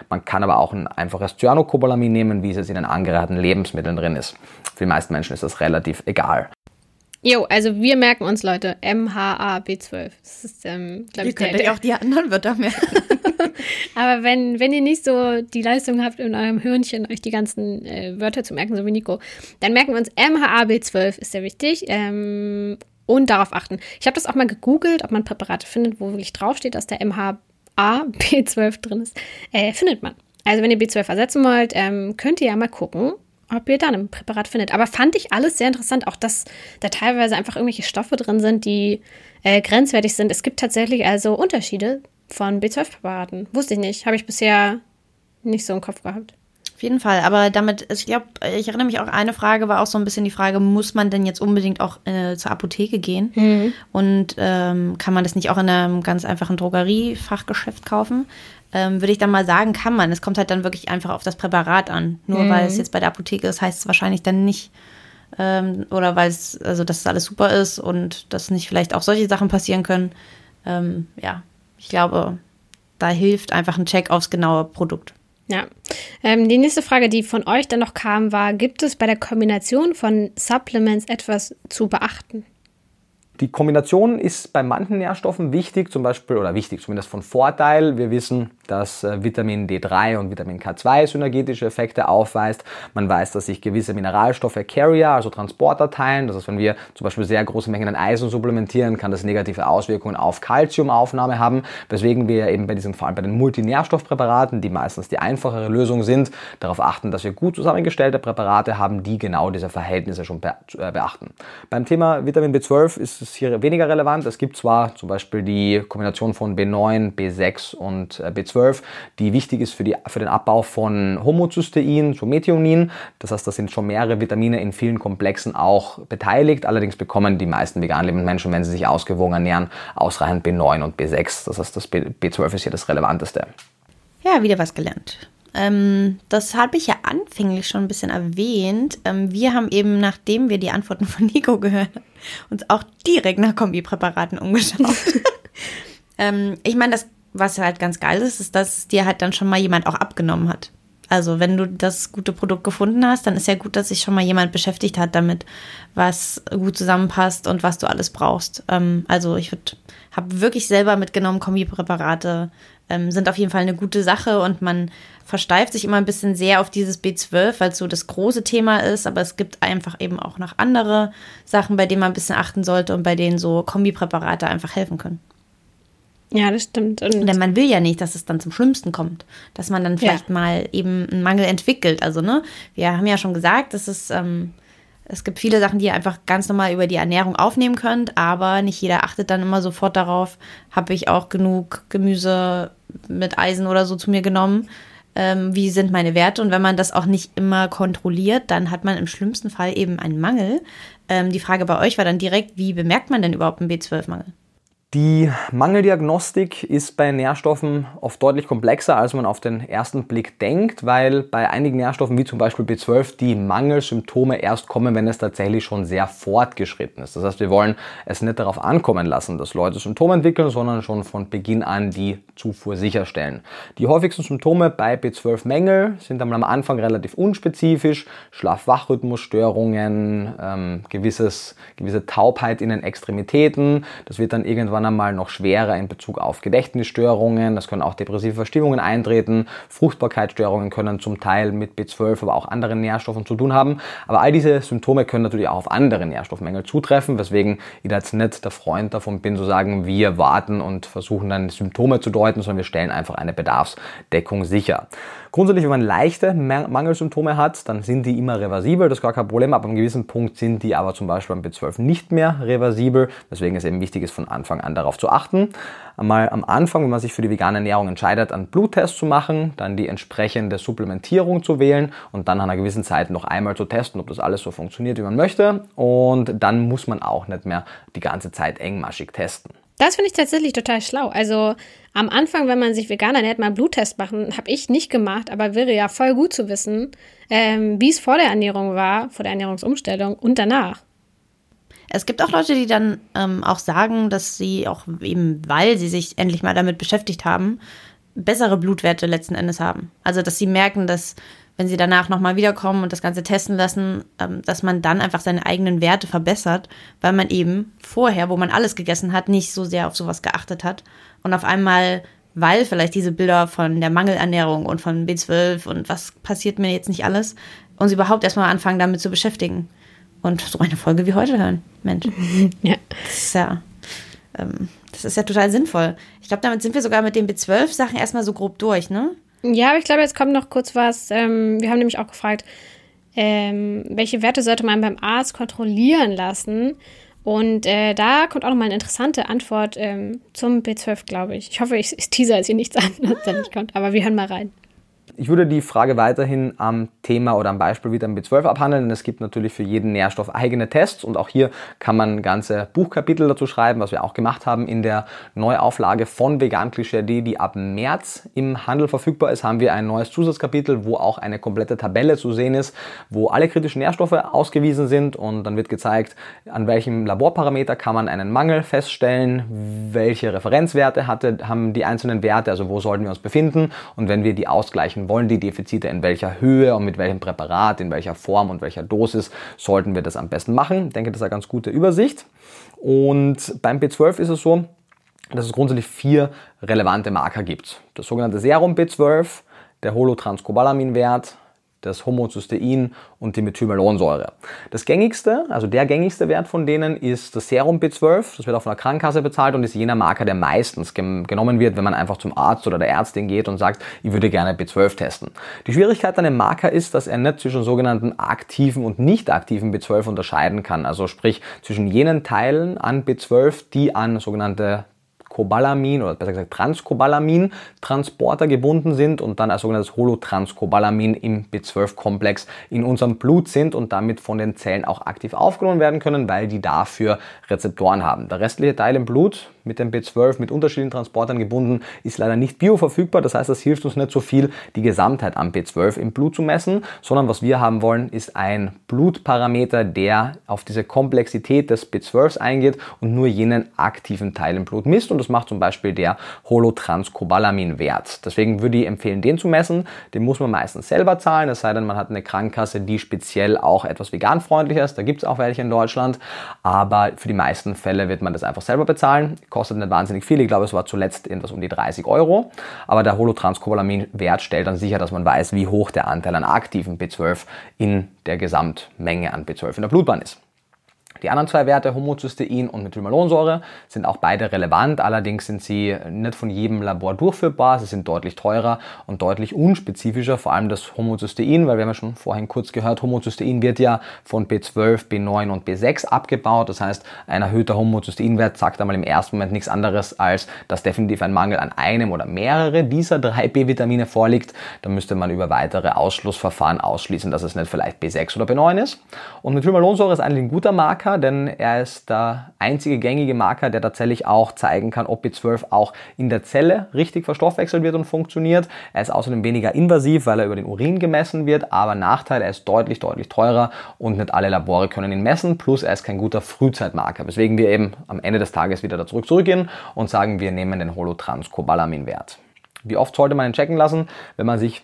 Man kann aber auch ein einfaches Cyanocobalamin nehmen, wie es jetzt in den angereicherten Lebensmitteln drin ist. Für die meisten Menschen ist das relativ egal. Jo, also wir merken uns, Leute, MHA-B12. Das ist, ähm, glaube ich, könnt euch auch die anderen Wörter merken. Aber wenn, wenn ihr nicht so die Leistung habt, in eurem Hirnchen euch die ganzen äh, Wörter zu merken, so wie Nico, dann merken wir uns, MHA-B12 ist sehr wichtig. Ähm, und darauf achten. Ich habe das auch mal gegoogelt, ob man Präparate findet, wo wirklich draufsteht, dass der MHA-B12 drin ist. Äh, findet man. Also wenn ihr B12 ersetzen wollt, ähm, könnt ihr ja mal gucken, ob ihr dann ein Präparat findet. Aber fand ich alles sehr interessant, auch dass da teilweise einfach irgendwelche Stoffe drin sind, die äh, grenzwertig sind. Es gibt tatsächlich also Unterschiede von B12-Präparaten. Wusste ich nicht, habe ich bisher nicht so im Kopf gehabt. Jeden Fall, aber damit, ich glaube, ich erinnere mich auch, eine Frage war auch so ein bisschen die Frage, muss man denn jetzt unbedingt auch äh, zur Apotheke gehen? Mhm. Und ähm, kann man das nicht auch in einem ganz einfachen Drogeriefachgeschäft kaufen? ähm, würde ich dann mal sagen, kann man. Es kommt halt dann wirklich einfach auf das Präparat an. Nur mhm. weil es jetzt bei der Apotheke ist, heißt es wahrscheinlich dann nicht, ähm, oder weil es, also dass es alles super ist und dass nicht vielleicht auch solche Sachen passieren können. Ähm, ja, ich glaube, da hilft einfach ein Check aufs genaue Produkt. Ja. Ähm, die nächste Frage, die von euch dann noch kam, war: Gibt es bei der Kombination von Supplements etwas zu beachten? Die Kombination ist bei manchen Nährstoffen wichtig, zum Beispiel, oder wichtig, zumindest von Vorteil. Wir wissen, dass äh, Vitamin D3 und Vitamin K2 synergetische Effekte aufweist. Man weiß, dass sich gewisse Mineralstoffe Carrier, also Transporter teilen. Das heißt, wenn wir zum Beispiel sehr große Mengen an Eisen supplementieren, kann das negative Auswirkungen auf Kalziumaufnahme haben, weswegen wir eben bei diesen, vor allem bei den Multinährstoffpräparaten, die meistens die einfachere Lösung sind, darauf achten, dass wir gut zusammengestellte Präparate haben, die genau diese Verhältnisse schon äh, beachten. Beim Thema Vitamin B12 ist ist hier weniger relevant. Es gibt zwar zum Beispiel die Kombination von B9, B6 und äh, B12, die wichtig ist für, die, für den Abbau von Homozystein, so Methionin. Das heißt, da sind schon mehrere Vitamine in vielen Komplexen auch beteiligt. Allerdings bekommen die meisten vegan lebenden Menschen, wenn sie sich ausgewogen ernähren, ausreichend B9 und B6. Das heißt, das B12 ist hier das Relevanteste. Ja, wieder was gelernt. Ähm, das habe ich ja anfänglich schon ein bisschen erwähnt. Ähm, wir haben eben, nachdem wir die Antworten von Nico gehört haben, uns auch direkt nach Kombipräparaten umgeschaut. ähm, ich meine, das, was halt ganz geil ist, ist, dass dir halt dann schon mal jemand auch abgenommen hat. Also wenn du das gute Produkt gefunden hast, dann ist ja gut, dass sich schon mal jemand beschäftigt hat damit, was gut zusammenpasst und was du alles brauchst. Ähm, also ich habe wirklich selber mitgenommen, Kombipräparate ähm, sind auf jeden Fall eine gute Sache und man versteift sich immer ein bisschen sehr auf dieses B12, weil es so das große Thema ist, aber es gibt einfach eben auch noch andere Sachen, bei denen man ein bisschen achten sollte und bei denen so Kombipräparate einfach helfen können. Ja, das stimmt. Und Denn man will ja nicht, dass es dann zum Schlimmsten kommt, dass man dann vielleicht ja. mal eben einen Mangel entwickelt. Also, ne, wir haben ja schon gesagt, dass es, ähm, es gibt viele Sachen, die ihr einfach ganz normal über die Ernährung aufnehmen könnt, aber nicht jeder achtet dann immer sofort darauf, habe ich auch genug Gemüse mit Eisen oder so zu mir genommen ähm, wie sind meine Werte. Und wenn man das auch nicht immer kontrolliert, dann hat man im schlimmsten Fall eben einen Mangel. Ähm, die Frage bei euch war dann direkt, wie bemerkt man denn überhaupt einen B12-Mangel? Die Mangeldiagnostik ist bei Nährstoffen oft deutlich komplexer, als man auf den ersten Blick denkt, weil bei einigen Nährstoffen wie zum Beispiel B12 die Mangelsymptome erst kommen, wenn es tatsächlich schon sehr fortgeschritten ist. Das heißt, wir wollen es nicht darauf ankommen lassen, dass Leute Symptome entwickeln, sondern schon von Beginn an die Zufuhr sicherstellen. Die häufigsten Symptome bei B12-Mängel sind am Anfang relativ unspezifisch, Schlaf-Wach-Rhythmusstörungen, ähm, gewisse Taubheit in den Extremitäten. Das wird dann irgendwann irgendwann einmal noch schwerer in Bezug auf Gedächtnisstörungen. Es können auch depressive Verstimmungen eintreten. Fruchtbarkeitsstörungen können zum Teil mit B12, aber auch anderen Nährstoffen zu tun haben. Aber all diese Symptome können natürlich auch auf andere Nährstoffmängel zutreffen, weswegen ich da jetzt nicht der Freund davon bin, zu sagen, wir warten und versuchen dann Symptome zu deuten, sondern wir stellen einfach eine Bedarfsdeckung sicher. Grundsätzlich, wenn man leichte Mangelsymptome hat, dann sind die immer reversibel, das ist gar kein Problem. Ab einem gewissen Punkt sind die aber zum Beispiel beim B12 nicht mehr reversibel, weswegen es eben wichtig ist, von Anfang an darauf zu achten. Einmal am Anfang, wenn man sich für die vegane Ernährung entscheidet, einen Bluttest zu machen, dann die entsprechende Supplementierung zu wählen und dann nach einer gewissen Zeit noch einmal zu testen, ob das alles so funktioniert, wie man möchte. Und dann muss man auch nicht mehr die ganze Zeit engmaschig testen. Das finde ich tatsächlich total schlau. Also am Anfang, wenn man sich vegan ernährt, mal einen Bluttest machen, habe ich nicht gemacht, aber wäre ja voll gut zu wissen, ähm, wie es vor der Ernährung war, vor der Ernährungsumstellung und danach. Es gibt auch Leute, die dann ähm, auch sagen, dass sie auch eben, weil sie sich endlich mal damit beschäftigt haben, bessere Blutwerte letzten Endes haben. Also, dass sie merken, dass wenn sie danach nochmal wiederkommen und das Ganze testen lassen, ähm, dass man dann einfach seine eigenen Werte verbessert, weil man eben vorher, wo man alles gegessen hat, nicht so sehr auf sowas geachtet hat. Und auf einmal, weil vielleicht diese Bilder von der Mangelernährung und von B12 und was passiert mir jetzt nicht alles, uns überhaupt erstmal anfangen, damit zu beschäftigen. Und so eine Folge wie heute hören. Mensch. ja. Das ist ja, ähm, das ist ja total sinnvoll. Ich glaube, damit sind wir sogar mit den B12-Sachen erstmal so grob durch, ne? Ja, aber ich glaube, jetzt kommt noch kurz was. Ähm, wir haben nämlich auch gefragt, ähm, welche Werte sollte man beim Arzt kontrollieren lassen? Und äh, da kommt auch noch mal eine interessante Antwort ähm, zum B12, glaube ich. Ich hoffe, ich, ich teaser jetzt hier nichts an, was da nicht kommt, aber wir hören mal rein. Ich würde die Frage weiterhin am Thema oder am Beispiel Vitamin B12 abhandeln. Es gibt natürlich für jeden Nährstoff eigene Tests und auch hier kann man ganze Buchkapitel dazu schreiben, was wir auch gemacht haben in der Neuauflage von Vegan Klischee.de, die ab März im Handel verfügbar ist, haben wir ein neues Zusatzkapitel, wo auch eine komplette Tabelle zu sehen ist, wo alle kritischen Nährstoffe ausgewiesen sind und dann wird gezeigt, an welchem Laborparameter kann man einen Mangel feststellen, welche Referenzwerte hatte, haben die einzelnen Werte, also wo sollten wir uns befinden und wenn wir die ausgleichen wollen die Defizite in welcher Höhe und mit welchem Präparat, in welcher Form und welcher Dosis sollten wir das am besten machen. Ich denke, das ist eine ganz gute Übersicht. Und beim B12 ist es so, dass es grundsätzlich vier relevante Marker gibt. Das sogenannte Serum B12, der Holotranscobalaminwert, das Homozystein und die Methylmalonsäure. Das gängigste, also der gängigste Wert von denen ist das Serum B12. Das wird auch von der Krankenkasse bezahlt und ist jener Marker, der meistens genommen wird, wenn man einfach zum Arzt oder der Ärztin geht und sagt, ich würde gerne B12 testen. Die Schwierigkeit an dem Marker ist, dass er nicht zwischen sogenannten aktiven und nicht aktiven B12 unterscheiden kann. Also sprich zwischen jenen Teilen an B12, die an sogenannte Cobalamin oder besser gesagt Transcobalamin-Transporter gebunden sind und dann als sogenanntes Holotranscobalamin im B12-Komplex in unserem Blut sind und damit von den Zellen auch aktiv aufgenommen werden können, weil die dafür Rezeptoren haben. Der restliche Teil im Blut mit dem B12 mit unterschiedlichen Transportern gebunden ist leider nicht bioverfügbar. Das heißt, das hilft uns nicht so viel, die Gesamtheit am B12 im Blut zu messen, sondern was wir haben wollen, ist ein Blutparameter, der auf diese Komplexität des B12s eingeht und nur jenen aktiven Teil im Blut misst. Und das macht zum Beispiel der Holotranscobalamin-Wert. Deswegen würde ich empfehlen, den zu messen. Den muss man meistens selber zahlen, es sei denn, man hat eine Krankenkasse, die speziell auch etwas veganfreundlicher ist. Da gibt es auch welche in Deutschland. Aber für die meisten Fälle wird man das einfach selber bezahlen. Kostet nicht wahnsinnig viel. Ich glaube, es war zuletzt etwas um die 30 Euro. Aber der Holotranscobalamin-Wert stellt dann sicher, dass man weiß, wie hoch der Anteil an aktiven B12 in der Gesamtmenge an B12 in der Blutbahn ist. Die anderen zwei Werte, Homozystein und Methylmalonsäure, sind auch beide relevant. Allerdings sind sie nicht von jedem Labor durchführbar. Sie sind deutlich teurer und deutlich unspezifischer. Vor allem das Homozystein, weil wir haben ja schon vorhin kurz gehört, Homozystein wird ja von B12, B9 und B6 abgebaut. Das heißt, ein erhöhter Homozysteinwert sagt einmal im ersten Moment nichts anderes, als dass definitiv ein Mangel an einem oder mehrere dieser drei B-Vitamine vorliegt. Da müsste man über weitere Ausschlussverfahren ausschließen, dass es nicht vielleicht B6 oder B9 ist. Und Methylmalonsäure ist eigentlich ein guter Marker denn er ist der einzige gängige Marker, der tatsächlich auch zeigen kann, ob B12 auch in der Zelle richtig verstoffwechselt wird und funktioniert. Er ist außerdem weniger invasiv, weil er über den Urin gemessen wird, aber Nachteil, er ist deutlich, deutlich teurer und nicht alle Labore können ihn messen, plus er ist kein guter Frühzeitmarker, weswegen wir eben am Ende des Tages wieder da zurück zurückgehen und sagen, wir nehmen den Holotranscobalamin-Wert. Wie oft sollte man ihn checken lassen, wenn man sich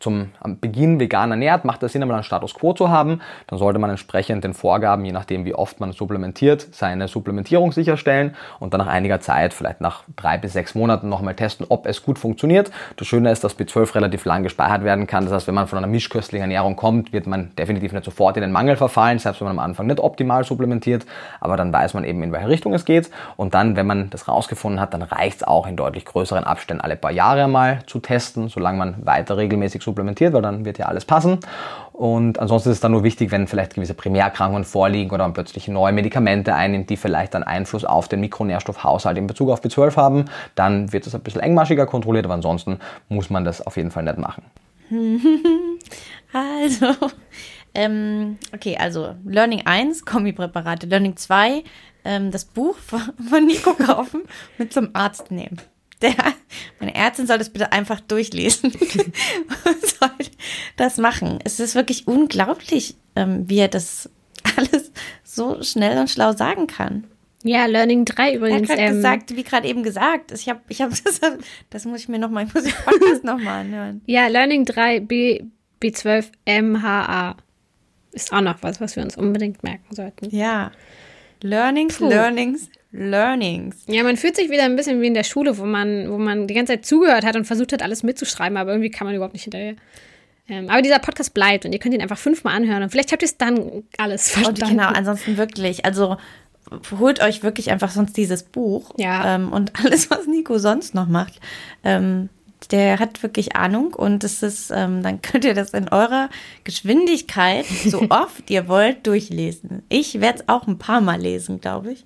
zum Beginn vegan ernährt, macht es Sinn, einmal einen Status Quo zu haben. Dann sollte man entsprechend den Vorgaben, je nachdem wie oft man supplementiert, seine Supplementierung sicherstellen und dann nach einiger Zeit, vielleicht nach drei bis sechs Monaten nochmal testen, ob es gut funktioniert. Das Schöne ist, dass B12 relativ lang gespeichert werden kann. Das heißt, wenn man von einer mischköstlichen Ernährung kommt, wird man definitiv nicht sofort in den Mangel verfallen, selbst wenn man am Anfang nicht optimal supplementiert. Aber dann weiß man eben, in welche Richtung es geht. Und dann, wenn man das rausgefunden hat, dann reicht es auch in deutlich größeren Abständen alle paar Jahre mal zu testen, solange man weiter regelmäßig regelmäßig supplementiert, weil dann wird ja alles passen. Und ansonsten ist es dann nur wichtig, wenn vielleicht gewisse Primärerkrankungen vorliegen oder man plötzlich neue Medikamente einnimmt, die vielleicht einen Einfluss auf den Mikronährstoffhaushalt in Bezug auf B12 haben, dann wird das ein bisschen engmaschiger kontrolliert, aber ansonsten muss man das auf jeden Fall nicht machen. Also, ähm, okay, also Learning 1, Kombipräparate. Learning 2, ähm, das Buch von Nico kaufen mit zum Arzt nehmen. Der, meine Ärztin soll das bitte einfach durchlesen und soll das machen. Es ist wirklich unglaublich, ähm, wie er das alles so schnell und schlau sagen kann. Ja, Learning 3 übrigens. Er hat ähm, gesagt, wie gerade eben gesagt, ich habe ich hab das, das muss ich mir nochmal, ich muss den Podcast nochmal anhören. Ja, Learning 3 B, B12 MHA ist auch noch was, was wir uns unbedingt merken sollten. Ja. Learnings, Puh. Learnings, Learnings. Ja, man fühlt sich wieder ein bisschen wie in der Schule, wo man, wo man die ganze Zeit zugehört hat und versucht hat, alles mitzuschreiben, aber irgendwie kann man überhaupt nicht hinterher. Ähm, aber dieser Podcast bleibt und ihr könnt ihn einfach fünfmal anhören und vielleicht habt ihr es dann alles verstanden. Und genau, ansonsten wirklich. Also holt euch wirklich einfach sonst dieses Buch ja. ähm, und alles, was Nico sonst noch macht. Ähm, der hat wirklich Ahnung und es ist, ähm, dann könnt ihr das in eurer Geschwindigkeit, so oft ihr wollt, durchlesen. Ich werde es auch ein paar Mal lesen, glaube ich.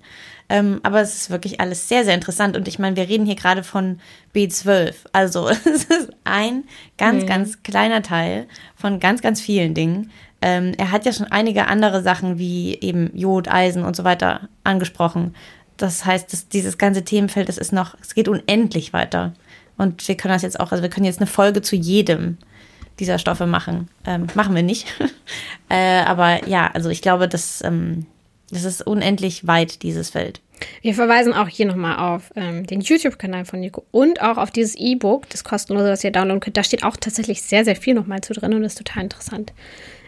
Ähm, aber es ist wirklich alles sehr, sehr interessant. Und ich meine, wir reden hier gerade von B12. Also es ist ein ganz, mhm. ganz kleiner Teil von ganz, ganz vielen Dingen. Ähm, er hat ja schon einige andere Sachen wie eben Jod, Eisen und so weiter angesprochen. Das heißt, dass dieses ganze Themenfeld, das ist noch, es geht unendlich weiter. Und wir können das jetzt auch, also wir können jetzt eine Folge zu jedem dieser Stoffe machen. Ähm, machen wir nicht. äh, aber ja, also ich glaube, das, ähm, das ist unendlich weit, dieses Feld. Wir verweisen auch hier nochmal auf ähm, den YouTube-Kanal von Nico und auch auf dieses E-Book, das kostenlose, was ihr downloaden könnt. Da steht auch tatsächlich sehr, sehr viel nochmal zu drin und ist total interessant.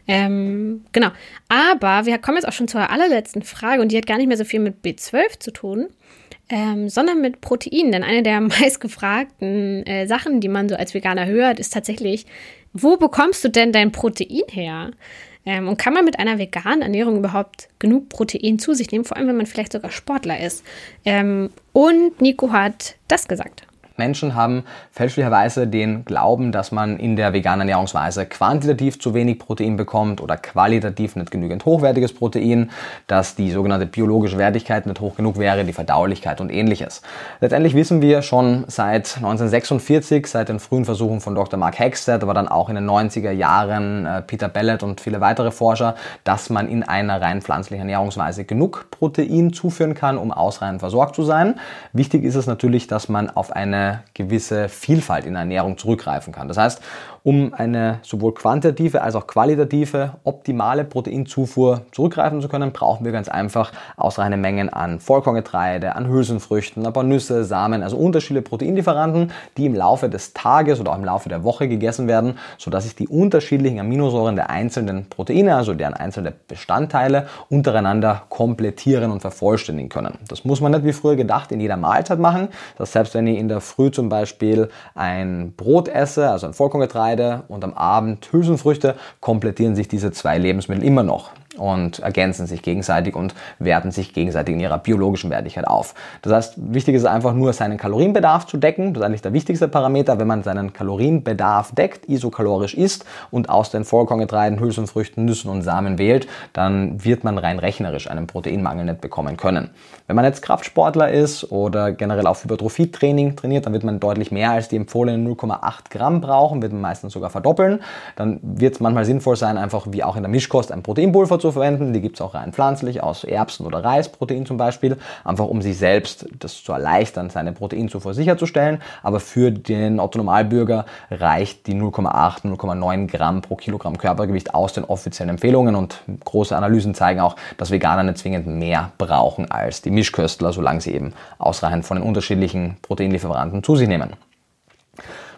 Ähm, genau. Aber wir kommen jetzt auch schon zur allerletzten Frage und die hat gar nicht mehr so viel mit B12 zu tun, ähm, sondern mit Proteinen. Denn eine der meistgefragten äh, Sachen, die man so als Veganer hört, ist tatsächlich, wo bekommst du denn dein Protein her? Ähm, und kann man mit einer veganen Ernährung überhaupt genug Protein zu sich nehmen, vor allem wenn man vielleicht sogar Sportler ist? Ähm, und Nico hat das gesagt. Menschen haben fälschlicherweise den Glauben, dass man in der veganen Ernährungsweise quantitativ zu wenig Protein bekommt oder qualitativ nicht genügend hochwertiges Protein, dass die sogenannte biologische Wertigkeit nicht hoch genug wäre, die Verdaulichkeit und ähnliches. Letztendlich wissen wir schon seit 1946, seit den frühen Versuchen von Dr. Mark Hexted, aber dann auch in den 90er Jahren äh, Peter Bellet und viele weitere Forscher, dass man in einer rein pflanzlichen Ernährungsweise genug Protein zuführen kann, um ausreichend versorgt zu sein. Wichtig ist es natürlich, dass man auf eine gewisse Vielfalt in Ernährung zurückgreifen kann. Das heißt, um eine sowohl quantitative als auch qualitative optimale Proteinzufuhr zurückgreifen zu können, brauchen wir ganz einfach ausreichende Mengen an Vollkorngetreide, an Hülsenfrüchten, ein paar Nüsse, Samen, also unterschiedliche Proteinlieferanten, die im Laufe des Tages oder auch im Laufe der Woche gegessen werden, sodass sich die unterschiedlichen Aminosäuren der einzelnen Proteine, also deren einzelne Bestandteile, untereinander komplettieren und vervollständigen können. Das muss man nicht wie früher gedacht in jeder Mahlzeit machen. Das heißt, selbst wenn ich in der Früh zum Beispiel ein Brot esse, also ein Vollkorngetreide, Getreide und am Abend Hülsenfrüchte, komplettieren sich diese zwei Lebensmittel immer noch und ergänzen sich gegenseitig und werten sich gegenseitig in ihrer biologischen Wertigkeit auf. Das heißt, wichtig ist einfach nur seinen Kalorienbedarf zu decken. Das ist eigentlich der wichtigste Parameter. Wenn man seinen Kalorienbedarf deckt, isokalorisch isst und aus den Vollkorngetreiden, Hülsenfrüchten, Nüssen und Samen wählt, dann wird man rein rechnerisch einen Proteinmangel nicht bekommen können. Wenn man jetzt Kraftsportler ist oder generell auf Hypertrophietraining trainiert, dann wird man deutlich mehr als die empfohlenen 0,8 Gramm brauchen, wird man meistens sogar verdoppeln. Dann wird es manchmal sinnvoll sein, einfach wie auch in der Mischkost ein Proteinpulver zu verwenden. Die gibt es auch rein pflanzlich, aus Erbsen oder Reisprotein zum Beispiel, einfach um sich selbst das zu erleichtern, seine Proteinzufuhr sicherzustellen. Aber für den Otto-Normalbürger reicht die 0,8, 0,9 Gramm pro Kilogramm Körpergewicht aus den offiziellen Empfehlungen und große Analysen zeigen auch, dass Veganer nicht zwingend mehr brauchen als die Mischköstler, solange sie eben ausreichend von den unterschiedlichen Proteinlieferanten zu sich nehmen.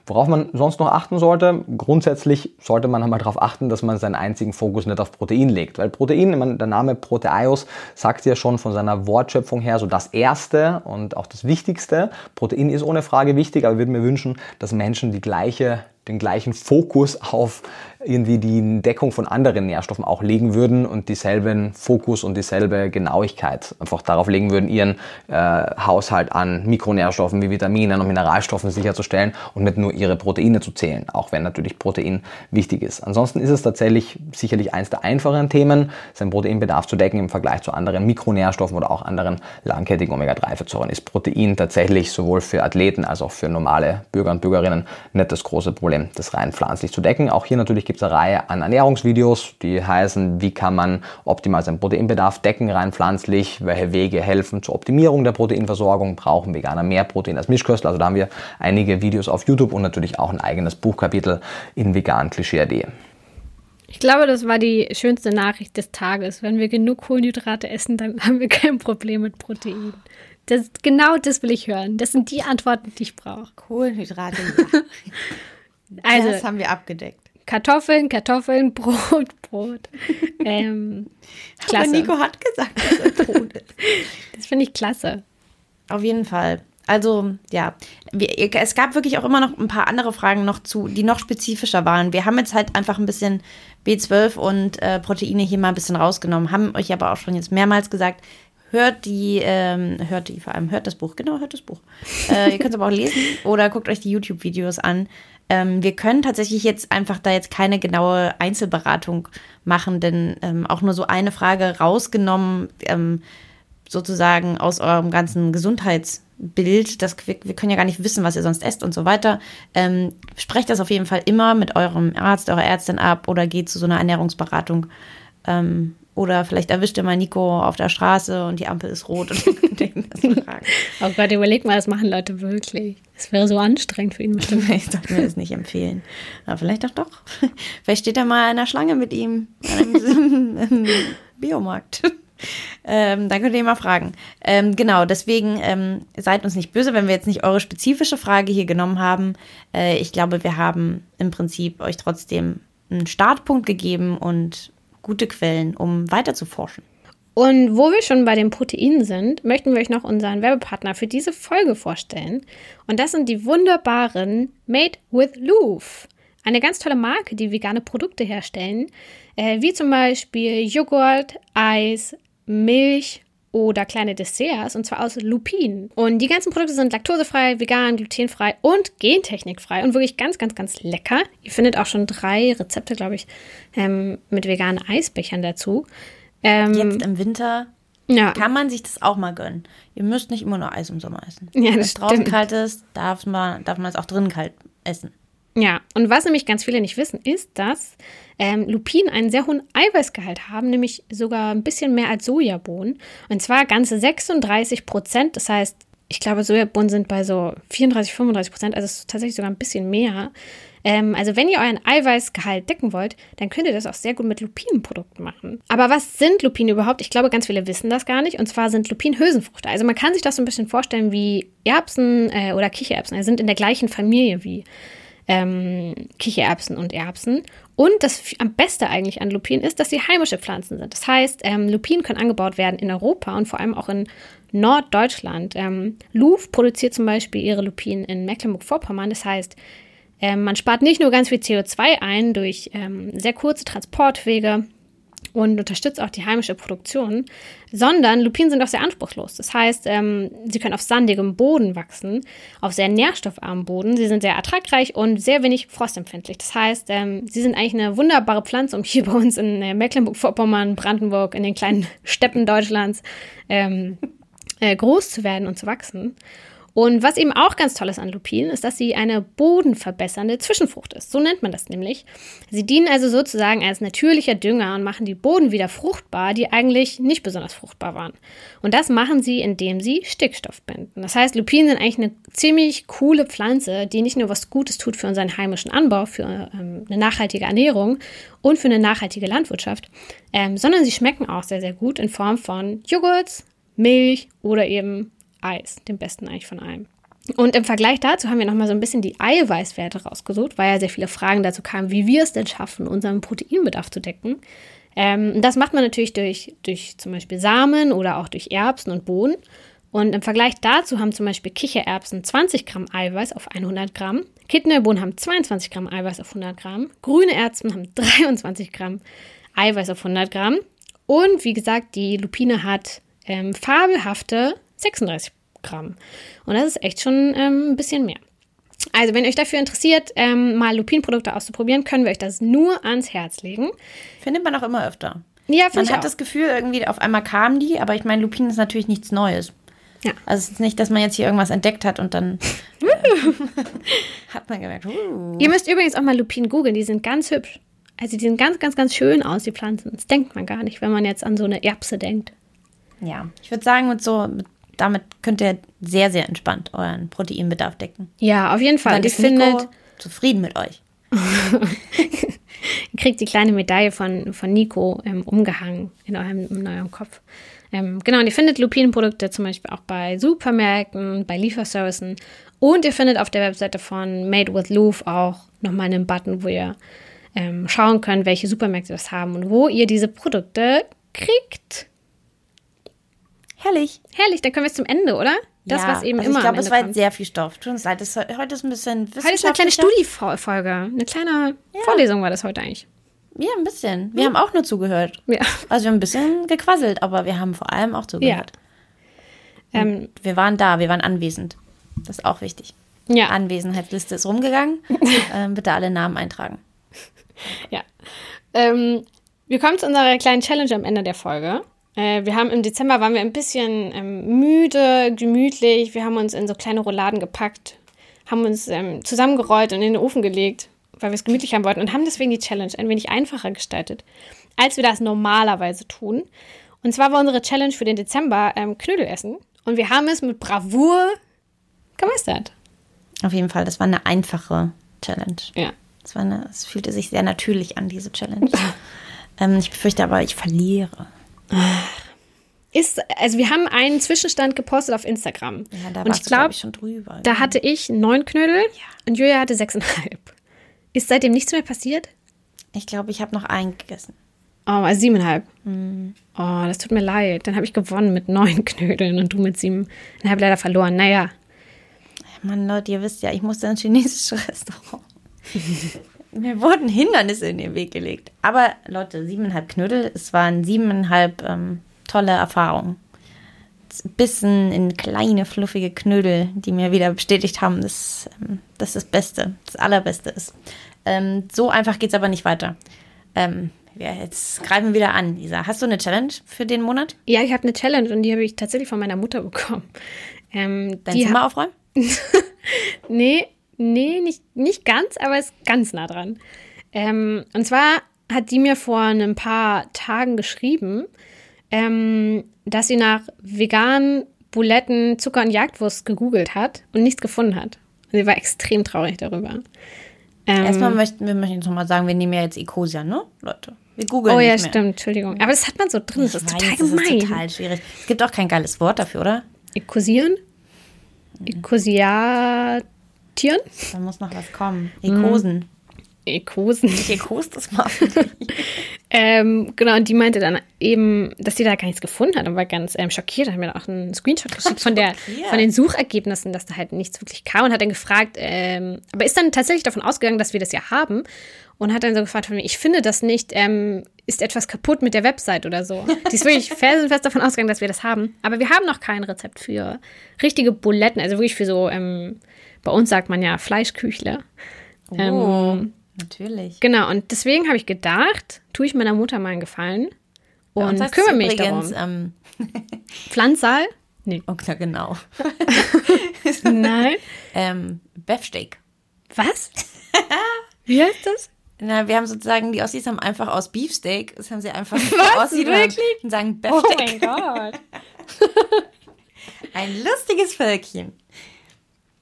Worauf man sonst noch achten sollte, grundsätzlich sollte man einmal darauf achten, dass man seinen einzigen Fokus nicht auf Protein legt. Weil Protein, meine, der Name Proteaios sagt ja schon von seiner Wortschöpfung her so das Erste und auch das Wichtigste. Protein ist ohne Frage wichtig, aber ich würde mir wünschen, dass Menschen die gleiche den gleichen Fokus auf irgendwie die Deckung von anderen Nährstoffen auch legen würden und dieselben Fokus und dieselbe Genauigkeit einfach darauf legen würden, ihren äh, Haushalt an Mikronährstoffen wie Vitaminen und Mineralstoffen sicherzustellen und nicht nur ihre Proteine zu zählen, auch wenn natürlich Protein wichtig ist. Ansonsten ist es tatsächlich sicherlich eins der einfacheren Themen, seinen Proteinbedarf zu decken im Vergleich zu anderen Mikronährstoffen oder auch anderen langkettigen Omega-3-Fettsäuren. Ist Protein tatsächlich sowohl für Athleten als auch für normale Bürger und Bürgerinnen nicht das große Problem, das rein pflanzlich zu decken. Auch hier natürlich gibt es eine Reihe an Ernährungsvideos, die heißen, wie kann man optimal seinen Proteinbedarf decken, rein pflanzlich, welche Wege helfen zur Optimierung der Proteinversorgung, brauchen Veganer mehr Protein als Mischköstler. Also da haben wir einige Videos auf YouTube und natürlich auch ein eigenes Buchkapitel in vegan Klischee.de. Ich glaube, das war die schönste Nachricht des Tages. Wenn wir genug Kohlenhydrate essen, dann haben wir kein Problem mit Protein. Das, genau das will ich hören. Das sind die Antworten, die ich brauche. Kohlenhydrate, ja. also, das haben wir abgedeckt. Kartoffeln, Kartoffeln, Brot, Brot. Ähm, klasse. Aber Nico hat gesagt, dass er Brot ist. Das finde ich klasse. Auf jeden Fall. Also, ja, wir, es gab wirklich auch immer noch ein paar andere Fragen noch zu, die noch spezifischer waren. Wir haben jetzt halt einfach ein bisschen B12 und äh, Proteine hier mal ein bisschen rausgenommen, haben euch aber auch schon jetzt mehrmals gesagt, hört die, ähm, hört die, vor allem hört das Buch, genau, hört das Buch. Äh, ihr könnt es aber auch lesen oder guckt euch die YouTube-Videos an. Ähm, wir können tatsächlich jetzt einfach da jetzt keine genaue Einzelberatung machen, denn ähm, auch nur so eine Frage rausgenommen, ähm, sozusagen aus eurem ganzen Gesundheitsbild, das, wir, wir, können ja gar nicht wissen, was ihr sonst esst und so weiter. Ähm, sprecht das auf jeden Fall immer mit eurem Arzt, eurer Ärztin ab oder geht zu so einer Ernährungsberatung. Ähm, oder vielleicht erwischt ihr mal Nico auf der Straße und die Ampel ist rot und könnt das fragen. Oh Gott, überleg mal, das machen Leute wirklich. Das wäre so anstrengend für ihn bestimmt. Ich sollte mir das nicht empfehlen. Aber vielleicht doch doch. Vielleicht steht er mal in der Schlange mit ihm im Biomarkt. Ähm, dann könnt ihr ihn mal fragen. Ähm, genau, deswegen ähm, seid uns nicht böse, wenn wir jetzt nicht eure spezifische Frage hier genommen haben. Äh, ich glaube, wir haben im Prinzip euch trotzdem einen Startpunkt gegeben und gute Quellen, um weiter zu forschen. Und wo wir schon bei den Proteinen sind, möchten wir euch noch unseren Werbepartner für diese Folge vorstellen. Und das sind die wunderbaren Made with Louvre. Eine ganz tolle Marke, die vegane Produkte herstellen, äh, wie zum Beispiel Joghurt, Eis, Milch oder kleine Desserts, und zwar aus Lupin. Und die ganzen Produkte sind laktosefrei, vegan, glutenfrei und gentechnikfrei und wirklich ganz, ganz, ganz lecker. Ihr findet auch schon drei Rezepte, glaube ich, ähm, mit veganen Eisbechern dazu. Ähm, Jetzt im Winter ja. kann man sich das auch mal gönnen. Ihr müsst nicht immer nur Eis im Sommer essen. Ja, Wenn es draußen kalt ist, darf man, darf man es auch drinnen kalt essen. Ja, und was nämlich ganz viele nicht wissen, ist, dass ähm, Lupinen einen sehr hohen Eiweißgehalt haben, nämlich sogar ein bisschen mehr als Sojabohnen. Und zwar ganze 36 Prozent. Das heißt, ich glaube, Sojabohnen sind bei so 34, 35 Prozent, also tatsächlich sogar ein bisschen mehr. Ähm, also wenn ihr euren Eiweißgehalt decken wollt, dann könnt ihr das auch sehr gut mit Lupinenprodukten machen. Aber was sind Lupinen überhaupt? Ich glaube, ganz viele wissen das gar nicht. Und zwar sind Lupinen Hülsenfrüchte. Also man kann sich das so ein bisschen vorstellen wie Erbsen äh, oder Kichererbsen. Also sind in der gleichen Familie wie ähm, Kichererbsen und Erbsen. Und das am Beste eigentlich an Lupinen ist, dass sie heimische Pflanzen sind. Das heißt, ähm, Lupinen können angebaut werden in Europa und vor allem auch in Norddeutschland. Ähm, Louvre produziert zum Beispiel ihre Lupinen in Mecklenburg-Vorpommern. Das heißt, ähm, man spart nicht nur ganz viel CO2 ein durch ähm, sehr kurze Transportwege, und unterstützt auch die heimische Produktion, sondern Lupinen sind auch sehr anspruchslos. Das heißt, ähm, sie können auf sandigem Boden wachsen, auf sehr nährstoffarmem Boden. Sie sind sehr ertragreich und sehr wenig frostempfindlich. Das heißt, ähm, sie sind eigentlich eine wunderbare Pflanze, um hier bei uns in äh, Mecklenburg-Vorpommern, Brandenburg, in den kleinen Steppen Deutschlands ähm, äh, groß zu werden und zu wachsen. Und was eben auch ganz toll ist an Lupinen, ist, dass sie eine bodenverbessernde Zwischenfrucht ist. So nennt man das nämlich. Sie dienen also sozusagen als natürlicher Dünger und machen die Boden wieder fruchtbar, die eigentlich nicht besonders fruchtbar waren. Und das machen sie, indem sie Stickstoff binden. Das heißt, Lupinen sind eigentlich eine ziemlich coole Pflanze, die nicht nur was Gutes tut für unseren heimischen Anbau, für ähm, eine nachhaltige Ernährung und für eine nachhaltige Landwirtschaft, ähm, sondern sie schmecken auch sehr, sehr gut in Form von Joghurts, Milch oder eben Eis, dem besten eigentlich von allem. Und im Vergleich dazu haben wir nochmal so ein bisschen die Eiweißwerte rausgesucht, weil ja sehr viele Fragen dazu kamen, wie wir es denn schaffen, unseren Proteinbedarf zu decken. Ähm, das macht man natürlich durch, durch zum Beispiel Samen oder auch durch Erbsen und Bohnen. Und im Vergleich dazu haben zum Beispiel Kichererbsen 20 Gramm Eiweiß auf 100 Gramm, Kidneybohnen haben 22 Gramm Eiweiß auf 100 Gramm, grüne Erbsen haben 23 Gramm Eiweiß auf 100 Gramm und wie gesagt, die Lupine hat ähm, fabelhafte 36 Gramm. Und das ist echt schon ähm, ein bisschen mehr. Also, wenn euch dafür interessiert, ähm, mal Lupinprodukte auszuprobieren, können wir euch das nur ans Herz legen. Findet man auch immer öfter. Ja, Man finde ich hat auch. das Gefühl, irgendwie auf einmal kamen die, aber ich meine, Lupin ist natürlich nichts Neues. Ja. Also es ist nicht, dass man jetzt hier irgendwas entdeckt hat und dann äh, hat man gemerkt, uh. Ihr müsst übrigens auch mal Lupinen googeln, die sind ganz hübsch. Also die sehen ganz, ganz, ganz schön aus, die Pflanzen. Das denkt man gar nicht, wenn man jetzt an so eine Erbse denkt. ja, ich würde sagen, mit so, mit, damit könnt ihr sehr, sehr entspannt euren Proteinbedarf decken. Ja, auf jeden Fall. Dann Und ihr ist Nico findet, zufrieden mit euch. ihr kriegt die kleine Medaille von, von Nico ähm, umgehangen in eurem, in eurem Kopf. Ähm, genau, und ihr findet Lupinenprodukte zum Beispiel auch bei Supermärkten, bei Lieferservicen. Und ihr findet auf der Webseite von Made with Louvre auch nochmal einen Button, wo ihr ähm, schauen könnt, welche Supermärkte das haben und wo ihr diese Produkte kriegt. Herrlich. Herrlich, dann können wir es zum Ende, oder? Das, ja, was eben also immer Ich glaube, es war kommt. sehr viel Stoff. Tut uns leid, das, heute ist ein bisschen Heute ist eine kleine. Studiefolge. Eine kleine Vorlesung war das heute eigentlich. Ja, ein bisschen. Wir haben auch nur zugehört. Ja. Also wir haben ein bisschen gequasselt, aber wir haben vor allem auch zugehört. Ähm, Wir waren da, wir waren anwesend. Das ist auch wichtig. ja. Anwesenheitsliste ist rumgegangen. ähm, bitte alle Namen eintragen. Ja. Ähm, wir kommen zu unserer kleinen Challenge am Ende der Folge. Äh, wir haben im Dezember waren wir ein bisschen ähm, müde, gemütlich. Wir haben uns in so kleine Rouladen gepackt, haben uns ähm, zusammengerollt und in den Ofen gelegt, weil wir es gemütlich haben wollten und haben deswegen die Challenge ein wenig einfacher gestaltet, als wir das normalerweise tun. Und zwar war unsere Challenge für den Dezember ähm, Knödel essen. Und wir haben es mit Bravour gemeistert. Auf jeden Fall, das war eine einfache Challenge. Ja. Es, war eine, es fühlte sich sehr natürlich an, diese Challenge. ähm, ich befürchte aber, ich verliere. Ist, also wir haben einen Zwischenstand gepostet auf Instagram. Ja, da und ich glaube ich, drüber. da hatte ich neun Knödel und Julia hatte sechseinhalb. Ist seitdem nichts mehr passiert? ich glaube, ich habe noch einen gegessen. Oh, also siebeneinhalb. Mhm. Oh, das tut mir leid. Dann habe ich gewonnen mit neun Knödeln und du mit siebeneinhalb leider verloren. Naja, Mann, Leute, ihr wisst ja, ich musste ins chinesische Restaurant. Mir wurden Hindernisse in den Weg gelegt. Aber Leute, siebeneinhalb Knödel, es waren siebeneinhalb ähm, tolle Erfahrungen. Bissen in kleine, fluffige Knödel, die mir wieder bestätigt haben, dass ähm, das das Beste, das Allerbeste ist. Ähm, so einfach geht es aber nicht weiter. Ähm, ja, jetzt greifen wir wieder an, Isa. Hast du eine Challenge für den Monat? ja, ich habe eine Challenge und die habe ich tatsächlich von meiner Mutter bekommen. Ähm, Dein die Zimmer aufräumen? Nee, nee, nicht, nicht ganz, aber ist ganz nah dran. Ähm, und zwar hat die mir vor ein paar Tagen geschrieben, ähm, dass sie nach veganen Buletten, Zucker und Jagdwurst gegoogelt hat und nichts gefunden hat. Und sie war extrem traurig darüber. Ähm, Erstmal möchten wir möchten jetzt nochmal sagen, wir nehmen ja jetzt Ecosia, ne, Leute? Wir googeln oh ja, stimmt, Entschuldigung. Aber das hat man so drin, das ist Ich total weiß, das gemein. ist total schwierig. Es gibt auch kein geiles Wort dafür, oder? Ekosieren? Ekosiatieren? Da muss noch was kommen. Ekosen. Ekosen. Ich ekos das mal. Ähm, genau, und die meinte dann eben, dass sie da gar nichts gefunden hat und war ganz ähm, schockiert. Hat mir dann auch einen Screenshot geschickt von, der, von den Suchergebnissen, dass da halt nichts wirklich kam und hat dann gefragt, ähm, aber ist dann tatsächlich davon ausgegangen, dass wir das ja haben und hat dann so gefragt von mir, ich finde das nicht, ähm, ist etwas kaputt mit der Website oder so. Die ist wirklich felsenfest davon ausgegangen, dass wir das haben. Aber wir haben noch kein Rezept für richtige Buletten, also wirklich für so, ähm, bei uns sagt man ja Fleischküchle. Oh, natürlich. Genau, und deswegen habe ich gedacht, tue ich meiner Mutter mal einen Gefallen und kümmere mich übrigens, darum. Ähm, Pflanzsaal? Nee. oh, na genau. Nein. ähm, Beefsteak. Was? Wie heißt das? Na, wir haben sozusagen, die Ossis haben einfach aus Beefsteak, das haben sie einfach Was? Ossi Wirklich? und sagen Oh Beefsteak. Gott. Ein lustiges Völkchen.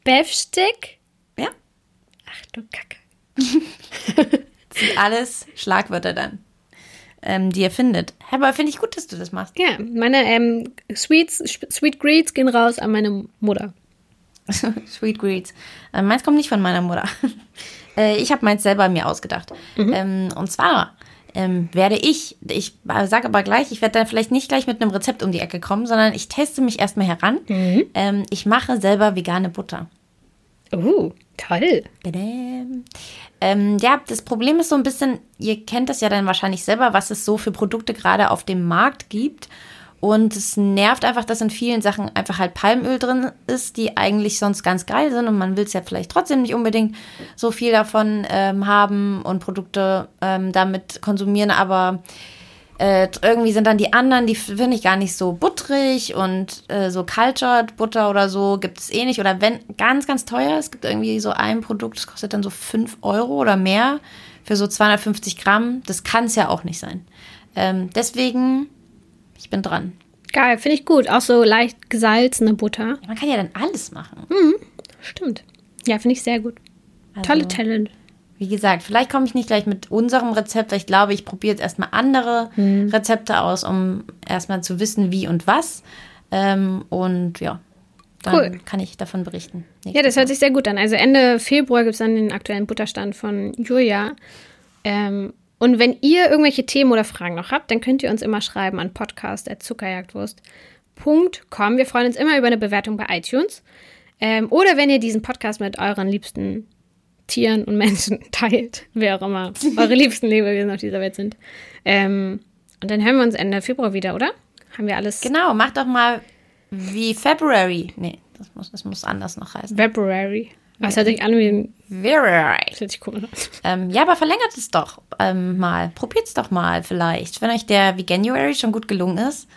Beefstick? Ja, Ach du Kacke. sind alles Schlagwörter dann, ähm, die ihr findet. Aber finde ich gut, dass du das machst. Ja, meine ähm, Sweets, Sweet Greets gehen raus an meine Mutter. Sweet Greets. Äh, meins kommt nicht von meiner Mutter. äh, ich habe meins selber mir ausgedacht. Ähm, und zwar ähm, werde ich, ich sage aber gleich, ich werde dann vielleicht nicht gleich mit einem Rezept um die Ecke kommen, sondern ich teste mich erstmal heran. Mhm. Ähm, ich mache selber vegane Butter. Uh, toll. Ähm, ja, das Problem ist so ein bisschen, ihr kennt das ja dann wahrscheinlich selber, was es so für Produkte gerade auf dem Markt gibt. Und es nervt einfach, dass in vielen Sachen einfach halt Palmöl drin ist, die eigentlich sonst ganz geil sind und man will es ja vielleicht trotzdem nicht unbedingt so viel davon ähm, haben und Produkte ähm, damit konsumieren, aber äh, irgendwie sind dann die anderen, die finde ich gar nicht so butterig und äh, so cultured Butter oder so gibt es eh nicht. Oder wenn ganz, ganz teuer, es gibt irgendwie so ein Produkt, das kostet dann so 5 Euro oder mehr für so 250 Gramm. Das kann es ja auch nicht sein. Ähm, deswegen, ich bin dran. Geil, finde ich gut. Auch so leicht gesalzene Butter. Man kann ja dann alles machen. Stimmt. Ja, finde ich sehr gut. Tolle Talent. Wie gesagt, vielleicht komme ich nicht gleich mit unserem Rezept, weil ich glaube, ich probiere jetzt erstmal andere Rezepte aus, um erstmal zu wissen, wie und was. Ähm, und ja, dann Cool. kann ich davon berichten. Ja, das hört sich sehr gut an. Also Ende Februar gibt es dann den aktuellen Butterstand von Julia. Ähm, und wenn ihr irgendwelche Themen oder Fragen noch habt, dann könnt ihr uns immer schreiben an podcast.zuckerjagdwurst.com. Wir freuen uns immer über eine Bewertung bei iTunes. Ähm, oder wenn ihr diesen Podcast mit euren liebsten Tieren und Menschen teilt, wer auch immer eure liebsten Lebewesen auf dieser Welt sind. Ähm, und dann hören wir uns Ende Februar wieder, oder? Haben wir alles? Genau, mach doch mal wie February. Nee, das muss, das muss anders noch heißen. February. Was hört sich an wie ein. February. Das hört sich komisch an. Ähm, ja, aber verlängert es doch ähm, mal. Probiert es doch mal vielleicht. Wenn euch der Veganuary schon gut gelungen ist,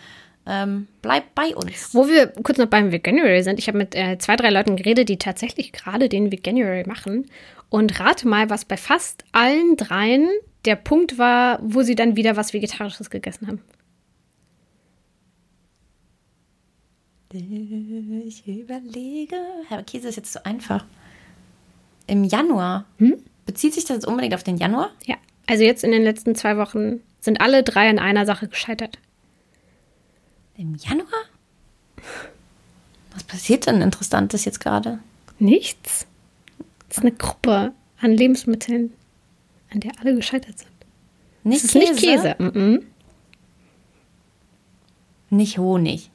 ähm, bleibt bei uns. Wo wir kurz noch beim Veganuary sind, ich habe mit äh, zwei, drei Leuten geredet, die tatsächlich gerade den Veganuary machen. Und rate mal, was bei fast allen dreien der Punkt war, wo sie dann wieder was Vegetarisches gegessen haben. Ich überlege. Herr Käse ist jetzt so einfach. Im Januar. Bezieht sich das jetzt unbedingt auf den Januar? Ja, also jetzt in den letzten zwei Wochen sind alle drei an einer Sache gescheitert. Im Januar? Was passiert denn Interessantes jetzt gerade? Nichts. Das ist eine Gruppe an Lebensmitteln, an der alle gescheitert sind. Nicht Das ist nicht Käse. Mhm. Nicht Honig.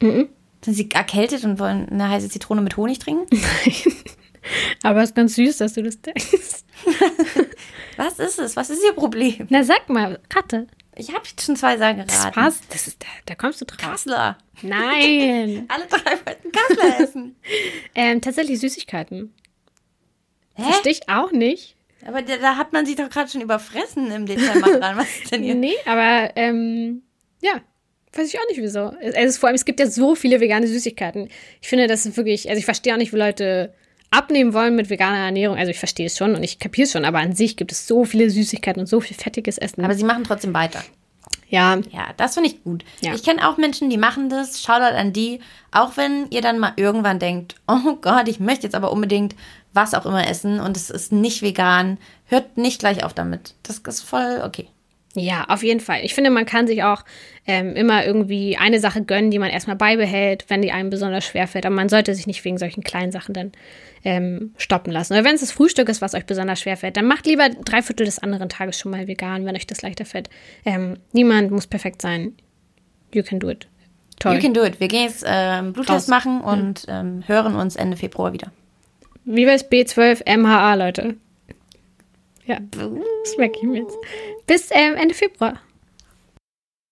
Mhm. Sind sie erkältet und wollen eine heiße Zitrone mit Honig trinken? Aber es ist ganz süß, dass du das denkst. Was ist es? Was ist ihr Problem? Na, sag mal, Ratte. Ich habe schon zwei Sachen Das geraten. passt. Das ist, da, da kommst du drauf. Kassler. Nein. Alle drei wollten Kassler essen. ähm, tatsächlich Süßigkeiten. Hä? Verstehe ich auch nicht. Aber da, da hat man sich doch gerade schon überfressen im Dezember dran. Was ist denn hier? Nee, aber ähm, ja, weiß ich auch nicht wieso. Es es ist vor allem, es gibt ja so viele vegane Süßigkeiten. Ich finde, das ist wirklich, also ich verstehe auch nicht, wie Leute abnehmen wollen mit veganer Ernährung. Also ich verstehe es schon und ich kapiere es schon, aber an sich gibt es so viele Süßigkeiten und so viel fettiges Essen. Aber sie machen trotzdem weiter. ja, Ja, das finde ich gut. Ja. Ich kenne auch Menschen, die machen das. Shoutout an die. Auch wenn ihr dann mal irgendwann denkt, oh Gott, ich möchte jetzt aber unbedingt was auch immer essen und es ist nicht vegan, hört nicht gleich auf damit. Das ist voll okay. Ja, auf jeden Fall. Ich finde, man kann sich auch ähm, immer irgendwie eine Sache gönnen, die man erstmal beibehält, wenn die einem besonders schwer fällt. Aber man sollte sich nicht wegen solchen kleinen Sachen dann ähm, stoppen lassen. Oder wenn es das Frühstück ist, was euch besonders schwer fällt, dann macht lieber drei Viertel des anderen Tages schon mal vegan, wenn euch das leichter fällt. Ähm, niemand muss perfekt sein. You can do it. Toll. You can do it. Wir gehen jetzt ähm, Bluttest Raus. machen und ähm, hören uns Ende Februar wieder. Wie bei B12 MHA, Leute. Ja, das merke ich mir jetzt. Bis ähm, Ende Februar.